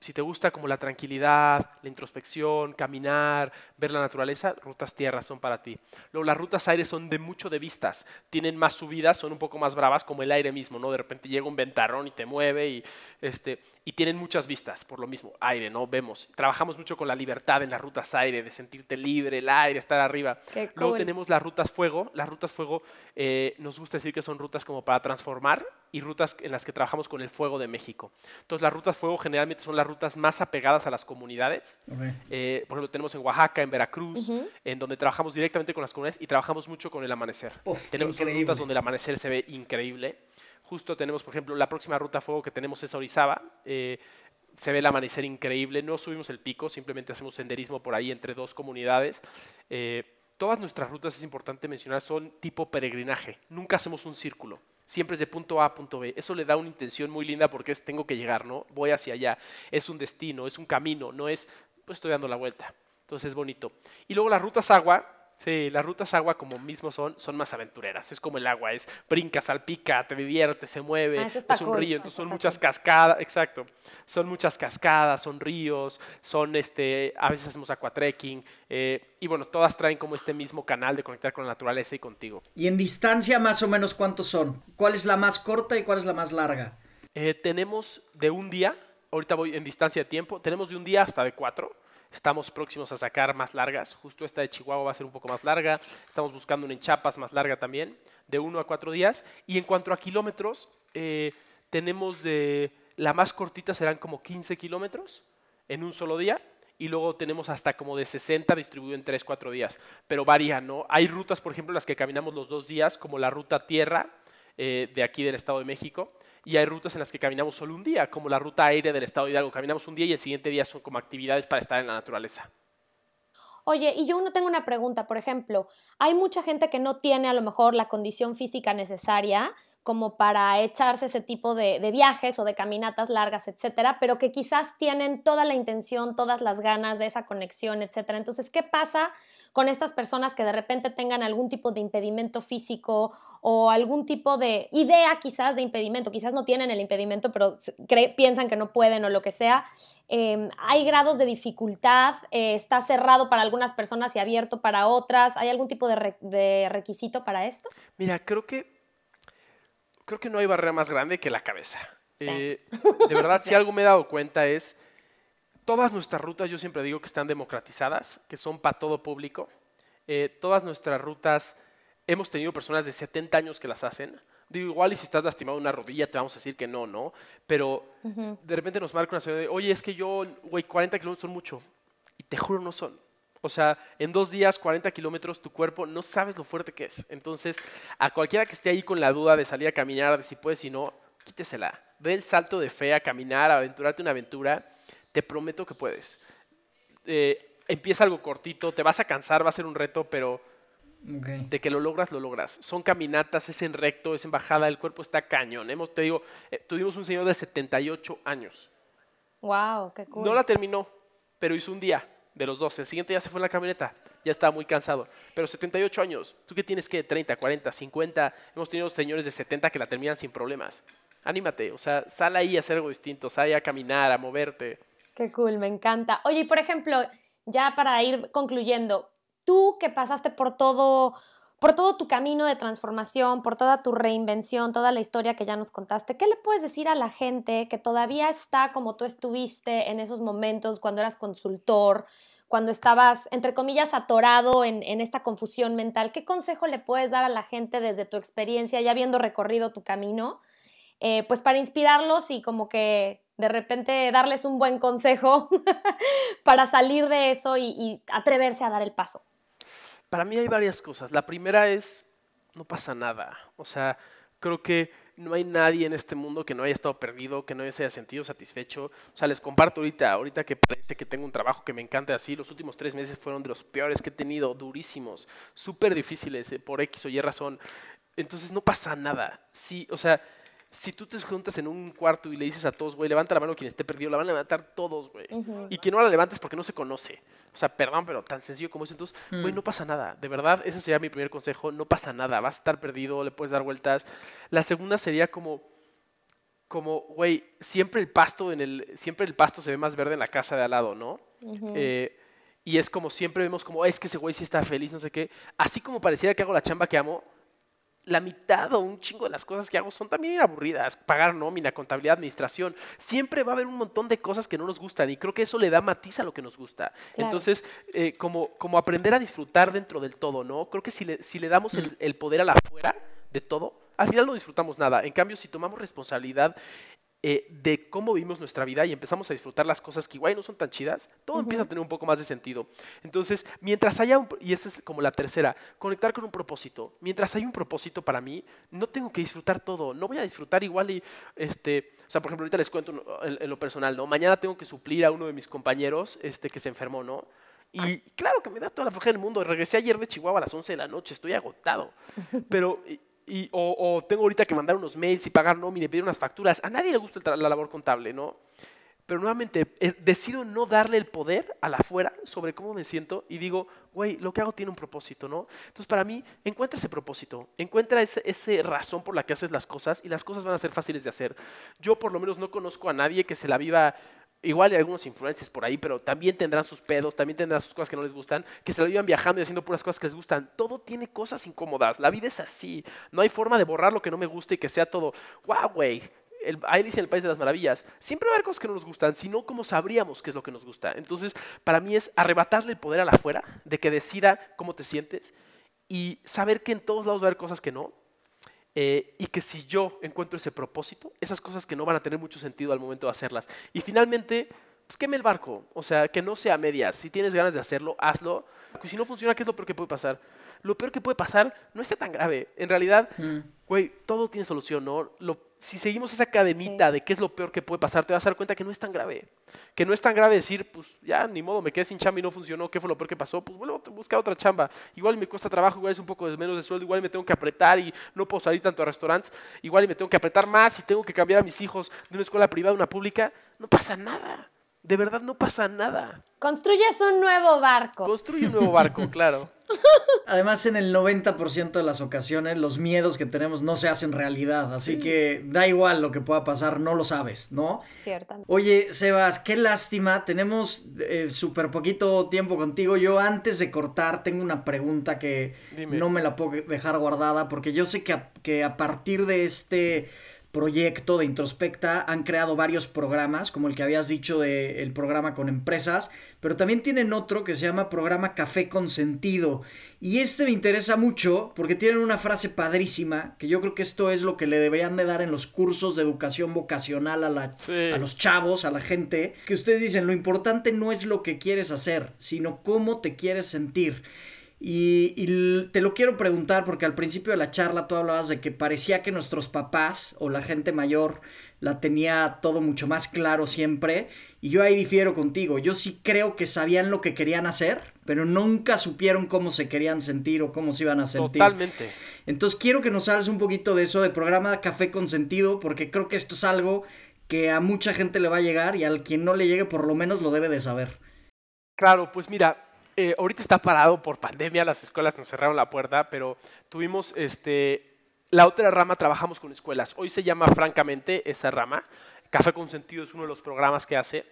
si te gusta como la tranquilidad, la introspección, caminar, ver la naturaleza, rutas tierras son para ti. Luego las rutas aire son de mucho de vistas, tienen más subidas, son un poco más bravas como el aire mismo, ¿no? De repente llega un ventarrón y te mueve y, este, y tienen muchas vistas, por lo mismo, aire, ¿no? Vemos, trabajamos mucho con la libertad en las rutas aire, de sentirte libre, el aire, estar arriba. Luego tenemos las rutas fuego, las rutas fuego eh, nos gusta decir que son rutas como para transformar y rutas en las que trabajamos con el fuego de México. Entonces las rutas fuego generalmente son las rutas más apegadas a las comunidades. Eh, por ejemplo, tenemos en Oaxaca, en Veracruz, en donde trabajamos directamente con las comunidades y trabajamos mucho con el amanecer. tenemos rutas donde el amanecer se ve increíble. Justo tenemos, por ejemplo, la próxima ruta fuego que tenemos es Orizaba. Eh, se ve el amanecer increíble. No subimos el pico, simplemente hacemos senderismo por ahí entre dos comunidades. Eh, todas nuestras rutas, es importante mencionar, son tipo peregrinaje. Nunca hacemos un círculo siempre es de punto A a punto B. Eso le da una intención muy linda porque es tengo que llegar, ¿no? Voy hacia allá. Es un destino, es un camino, no es, pues estoy dando la vuelta. Entonces es bonito. Y luego las rutas agua, Sí, las rutas agua como mismo son, son más aventureras. Es como el agua, es brinca, salpica, te divierte, se mueve, ah, es un río. Entonces son muchas cascadas, exacto. Son muchas cascadas, son ríos, son este, a veces hacemos aquatrekking. Eh, y bueno, todas traen como este mismo canal de conectar con la naturaleza y contigo. ¿Y en distancia más o menos cuántos son? ¿Cuál es la más corta y cuál es la más larga? Eh, tenemos de un día, ahorita voy en distancia de tiempo, tenemos de un día hasta de cuatro. Estamos próximos a sacar más largas. Justo esta de Chihuahua va a ser un poco más larga. Estamos buscando una en Chiapas más larga también, de uno a cuatro días. Y en cuanto a kilómetros, eh, tenemos de... La más cortita serán como 15 kilómetros en un solo día y luego tenemos hasta como de 60 distribuido en 3, 4 días. Pero varía, ¿no? Hay rutas, por ejemplo, las que caminamos los dos días, como la ruta tierra eh, de aquí del Estado de México, y hay rutas en las que caminamos solo un día, como la ruta aérea del estado de Hidalgo. Caminamos un día y el siguiente día son como actividades para estar en la naturaleza. Oye, y yo no tengo una pregunta, por ejemplo, hay mucha gente que no tiene a lo mejor la condición física necesaria como para echarse ese tipo de, de, viajes o de caminatas largas, etcétera, pero que quizás tienen toda la intención, todas las ganas de esa conexión, etcétera. Entonces, ¿qué pasa con estas personas que de repente tengan algún tipo de impedimento físico o algún tipo de idea quizás de impedimento, quizás no tienen el impedimento, pero piensan que no pueden o lo que sea. Em, hay grados de dificultad, eh, está cerrado para algunas personas y abierto para otras. ¿Hay algún tipo de, requisito para esto? Mira, creo que, creo que no hay barrera más grande que la cabeza. Eh, de verdad, si algo me he dado cuenta es Todas nuestras rutas, yo siempre digo que están democratizadas, que son para todo público. Eh, todas nuestras rutas, hemos tenido personas de 70 años que las hacen. Digo, igual y si estás lastimado una rodilla, te vamos a decir que no, ¿no? Pero de repente nos marca una ciudad de, oye, es que yo, güey, 40 kilómetros son mucho. Y te juro, no son. O sea, en dos días, 40 kilómetros, tu cuerpo no sabes lo fuerte que es. Entonces, a cualquiera que esté ahí con la duda de salir a caminar, de si puedes, si no, quítesela. Ve el salto de fe a caminar, a aventurarte una aventura te prometo que puedes. Eh, empieza algo cortito, te vas a cansar, va a ser un reto, pero de que lo logras, lo logras. Son caminatas, es en recto, es en bajada, el cuerpo está cañón. Hemos, te digo, eh, tuvimos un señor de 78 años. Wow, qué cool. No la terminó, pero hizo un día de los dos. El siguiente ya se fue en la camioneta, ya estaba muy cansado. Pero 78 años, ¿tú qué tienes que 30, 40, 50? Hemos tenido señores de 70 que la terminan sin problemas. Anímate, o sea, sal ahí a hacer algo distinto, sal ahí a caminar, a moverte. Qué cool, me encanta. Oye, y por ejemplo, ya para ir concluyendo, tú que pasaste por todo, por todo tu camino de transformación, por toda tu reinvención, toda la historia que ya nos contaste, ¿qué le puedes decir a la gente que todavía está como tú estuviste en esos momentos cuando eras consultor, cuando estabas, entre comillas, atorado en, en esta confusión mental? ¿Qué consejo le puedes dar a la gente desde tu experiencia, ya habiendo recorrido tu camino? Eh, pues para inspirarlos y como que de repente darles un buen consejo para salir de eso y, atreverse a dar el paso? Para mí hay varias cosas. La primera es, no pasa nada. O sea, creo que no hay nadie en este mundo que no haya estado perdido, que no se haya sentido satisfecho. O sea, les comparto ahorita, ahorita que parece que tengo un trabajo que me encanta así, los últimos tres meses fueron de los peores que he tenido, durísimos, súper difíciles, eh, por X o Y razón. Entonces no pasa nada. Sí, o sea, si tú te juntas en un cuarto y le dices a todos, güey, levanta la mano quien esté perdido, la van a levantar todos, güey. Y quien no la levantes porque no se conoce. O sea, perdón, pero tan sencillo como es. Entonces, güey, mm. no pasa nada. De verdad, ese sería mi primer consejo. No pasa nada. Vas a estar perdido, le puedes dar vueltas. La segunda sería como, como, güey, siempre el pasto en el, siempre el pasto se ve más verde en la casa de al lado, ¿no? Eh, y es como siempre vemos como, es que ese güey sí está feliz, no sé qué. Así como pareciera que hago la chamba que amo, la mitad o un chingo de las cosas que hago son también aburridas. Pagar nómina, contabilidad, administración. Siempre va a haber un montón de cosas que no nos gustan y creo que eso le da matiz a lo que nos gusta. Entonces, eh, como, como aprender a disfrutar dentro del todo, ¿no? Creo que si le, si le damos el, el poder a la afuera de todo, al final no disfrutamos nada. En cambio, si tomamos responsabilidad eh, de cómo vivimos nuestra vida y empezamos a disfrutar las cosas que igual no son tan chidas, todo empieza a tener un poco más de sentido. Entonces, mientras haya, un, y esa es como la tercera, conectar con un propósito. Mientras hay un propósito para mí, no tengo que disfrutar todo, no voy a disfrutar igual y, este, o sea, por ejemplo, ahorita les cuento en, lo personal, ¿no? Mañana tengo que suplir a uno de mis compañeros, este, que se enfermó, ¿no? Y claro que me da toda la flojera del mundo. Regresé ayer de Chihuahua a las 11 de la noche, estoy agotado. Pero o, tengo ahorita que mandar unos mails y pagar nómina y pedir unas facturas. A nadie le gusta la labor contable, ¿no? Pero nuevamente, eh, decido no darle el poder a la afuera sobre cómo me siento y digo, güey, lo que hago tiene un propósito, ¿no? Entonces, para mí, encuentra ese propósito, encuentra esa ese razón por la que haces las cosas y las cosas van a ser fáciles de hacer. Yo, por lo menos, no conozco a nadie que se la viva Igual hay algunos influencers por ahí, pero también tendrán sus pedos, también tendrán sus cosas que no les gustan, que se lo llevan viajando y haciendo puras cosas que les gustan. Todo tiene cosas incómodas. La vida es así. No hay forma de borrar lo que no me gusta y que sea todo, wow, güey. Ahí dice en el País de las Maravillas. Siempre va a haber cosas que no nos gustan, sino como sabríamos qué es lo que nos gusta. Entonces, para mí es arrebatarle el poder a la afuera, de que decida cómo te sientes y saber que en todos lados va a haber cosas que no, eh, y que si yo encuentro ese propósito, esas cosas que no van a tener mucho sentido al momento de hacerlas. Y finalmente, pues queme el barco, o sea, que no sea medias. Si tienes ganas de hacerlo, hazlo. Porque si no funciona, ¿qué es lo peor que puede pasar? Lo peor que puede pasar no está tan grave. En realidad, mm. güey, todo tiene solución, ¿no? Lo si seguimos esa cadenita de qué es lo peor que puede pasar, te vas a dar cuenta que no es tan grave. Que no es tan grave decir, pues ya, ni modo, me quedé sin chamba y no funcionó, ¿qué fue lo peor que pasó? Pues vuelvo a buscar otra chamba. Igual me cuesta trabajo, igual es un poco de menos de sueldo, igual me tengo que apretar y no puedo salir tanto a restaurantes, igual me tengo que apretar más y tengo que cambiar a mis hijos de una escuela privada a una pública. No pasa nada. De verdad no pasa nada. Construyes un nuevo barco. Construye un nuevo barco, claro. Además, en el 90% de las ocasiones, los miedos que tenemos no se hacen realidad. Así que da igual lo que pueda pasar, no lo sabes, ¿no? Cierto. Oye, Sebas, qué lástima. Tenemos eh, súper poquito tiempo contigo. Yo, antes de cortar, tengo una pregunta que no me la puedo dejar guardada, porque yo sé que que a partir de este proyecto de Introspecta han creado varios programas, como el que habías dicho del programa con empresas, pero también tienen otro que se llama programa Café con Sentido. Y este me interesa mucho porque tienen una frase padrísima, que yo creo que esto es lo que le deberían de dar en los cursos de educación vocacional a, la, a los chavos, a la gente, que ustedes dicen, lo importante no es lo que quieres hacer, sino cómo te quieres sentir. Y, te lo quiero preguntar porque al principio de la charla tú hablabas de que parecía que nuestros papás o la gente mayor la tenía todo mucho más claro siempre. Y yo ahí difiero contigo. Yo sí creo que sabían lo que querían hacer, pero nunca supieron cómo se querían sentir o cómo se iban a sentir. Totalmente. Entonces quiero que nos hables un poquito de eso, de programa Café con Sentido, porque creo que esto es algo que a mucha gente le va a llegar y al quien no le llegue por lo menos lo debe de saber. Claro, pues mira, eh, ahorita está parado por pandemia, las escuelas nos cerraron la puerta, pero tuvimos este, la otra rama, trabajamos con escuelas. Hoy se llama francamente esa rama. Café con Sentido es uno de los programas que hace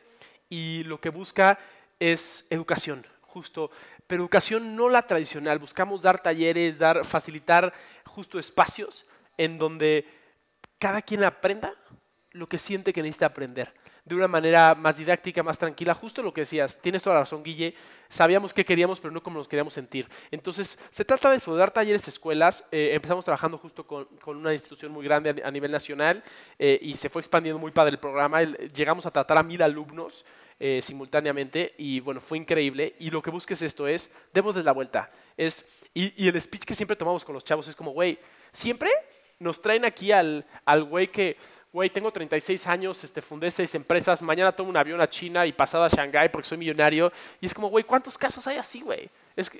y lo que busca es educación, justo, pero educación no la tradicional. Buscamos dar talleres, dar, facilitar justo espacios en donde cada quien aprenda lo que siente que necesita aprender de una manera más didáctica, más tranquila, justo lo que decías, tienes toda la razón, Guille, sabíamos qué queríamos, pero no cómo nos queríamos sentir. Entonces, se trata de eso, talleres escuelas, eh, empezamos trabajando justo con, una institución muy grande a, nivel nacional eh, y se fue expandiendo muy padre el programa, llegamos a tratar a mil alumnos, eh, simultáneamente y bueno, fue increíble. Y lo que busques esto es, démosles la vuelta. Es, y, y, el speech que siempre tomamos con los chavos es como, güey, siempre nos traen aquí al, al güey que, güey, tengo 36 años, este, fundé seis empresas, mañana tomo un avión a China y pasado a Shanghái porque soy millonario. Y es como, güey, ¿cuántos casos hay así, güey?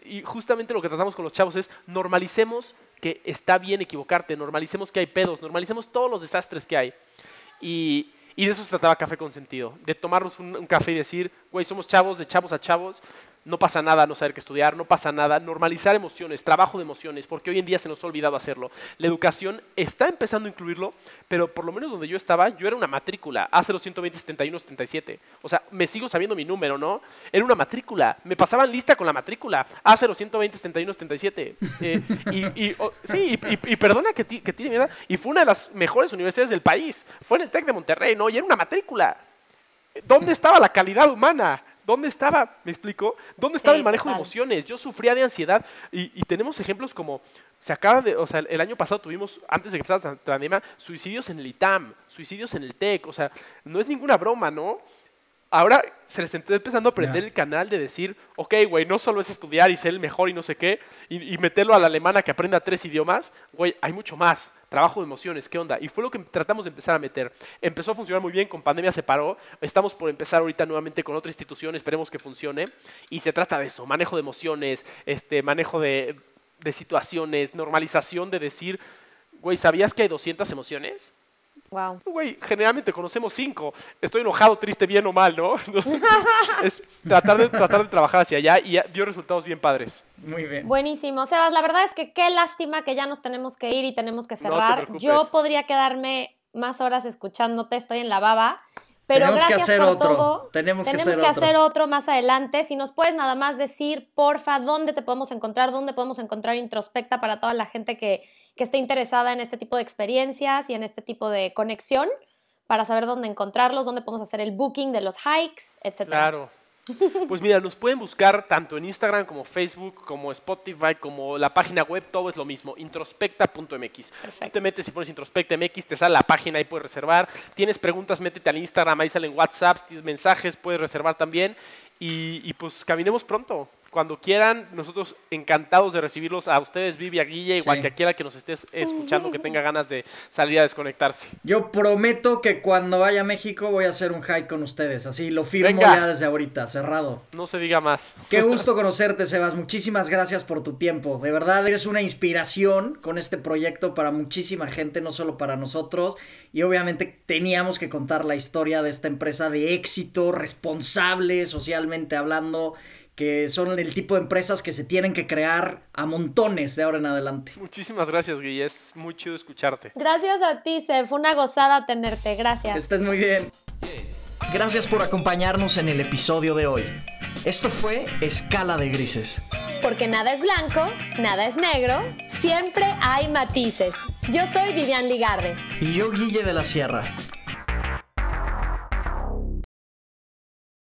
y justamente lo que tratamos con los chavos es normalicemos que está bien equivocarte, normalicemos que hay pedos, normalicemos todos los desastres que hay. Y, y de eso se trataba Café con Sentido, de tomarnos un, un café y decir, güey, somos chavos, de chavos a chavos, no pasa nada no saber qué estudiar, no pasa nada normalizar emociones, trabajo de emociones, porque hoy en día se nos ha olvidado hacerlo. La educación está empezando a incluirlo, pero por lo menos donde yo estaba, yo era una matrícula, A0120 71 77. O sea, me sigo sabiendo mi número, ¿no? Era una matrícula, me pasaban lista con la matrícula, A0120 71 77. y, sí, y, perdona que, que tiene y fue una de las mejores universidades del país, fue en el TEC de Monterrey, ¿no? Y era una matrícula. ¿Dónde estaba la calidad humana? ¿Dónde estaba? ¿Me explico? ¿Dónde estaba el manejo de emociones? Yo sufría de ansiedad y, tenemos ejemplos como, se acaba de, o sea, el año pasado tuvimos, antes de que empezara la pandemia, suicidios en el ITAM, suicidios en el TEC, o sea, no es ninguna broma, ¿no? Ahora se les está empezando a aprender el canal de decir, ok, güey, no solo es estudiar y ser el mejor y no sé qué, y, y meterlo a la alemana que aprenda tres idiomas, güey, hay mucho más trabajo de emociones, ¿qué onda? Y fue lo que tratamos de empezar a meter. Empezó a funcionar muy bien, con pandemia se paró, estamos por empezar ahorita nuevamente con otra institución, esperemos que funcione, y se trata de eso, manejo de emociones, este, manejo de, de situaciones, normalización de decir, güey, ¿sabías que hay 200 emociones? Wow. Güey, generalmente conocemos cinco. Estoy enojado, triste, bien o mal, ¿no? es tratar de, tratar de trabajar hacia allá y dio resultados bien padres. Muy bien. Buenísimo. Sebas, la verdad es que qué lástima que ya nos tenemos que ir y tenemos que cerrar. Yo podría quedarme más horas escuchándote, estoy en la baba. Pero tenemos gracias que hacer por otro. Todo. Tenemos, que, hacer, otro. más adelante. Si nos puedes nada más decir, porfa, dónde te podemos encontrar, dónde podemos encontrar Introspecta para toda la gente que, que esté interesada en este tipo de experiencias y en este tipo de conexión, para saber dónde encontrarlos, dónde podemos hacer el booking de los hikes, etc. Claro. Pues mira, nos pueden buscar tanto en Instagram como Facebook, como Spotify, como la página web, todo es lo mismo, introspecta.mx. Te metes y pones introspecta.mx, te sale la página, ahí puedes reservar. Tienes preguntas, métete al Instagram, ahí salen WhatsApp, tienes mensajes, puedes reservar también. Y, y pues caminemos pronto. Cuando quieran, nosotros encantados de recibirlos a ustedes, Vivi, a Guille, igual que a cualquiera que nos estés escuchando que tenga ganas de salir a desconectarse. Yo prometo que cuando vaya a México voy a hacer un hike con ustedes, así lo firmo ya desde ahorita, cerrado. No se diga más. Qué gusto conocerte, Sebas. Muchísimas gracias por tu tiempo. De verdad eres una inspiración con este proyecto para muchísima gente, no solo para nosotros. Y obviamente teníamos que contar la historia de esta empresa de éxito, responsable socialmente hablando que son el tipo de empresas que se tienen que crear a montones de ahora en adelante. Muchísimas gracias, Guille. Es muy chido escucharte. Gracias a ti, Se. Fue una gozada tenerte. Gracias. Que estés muy bien. Gracias por acompañarnos en el episodio de hoy. Esto fue Escala de Grises. Porque nada es blanco, nada es negro, siempre hay matices. Yo soy Vivian Ligarde. Y yo Guille de la Sierra.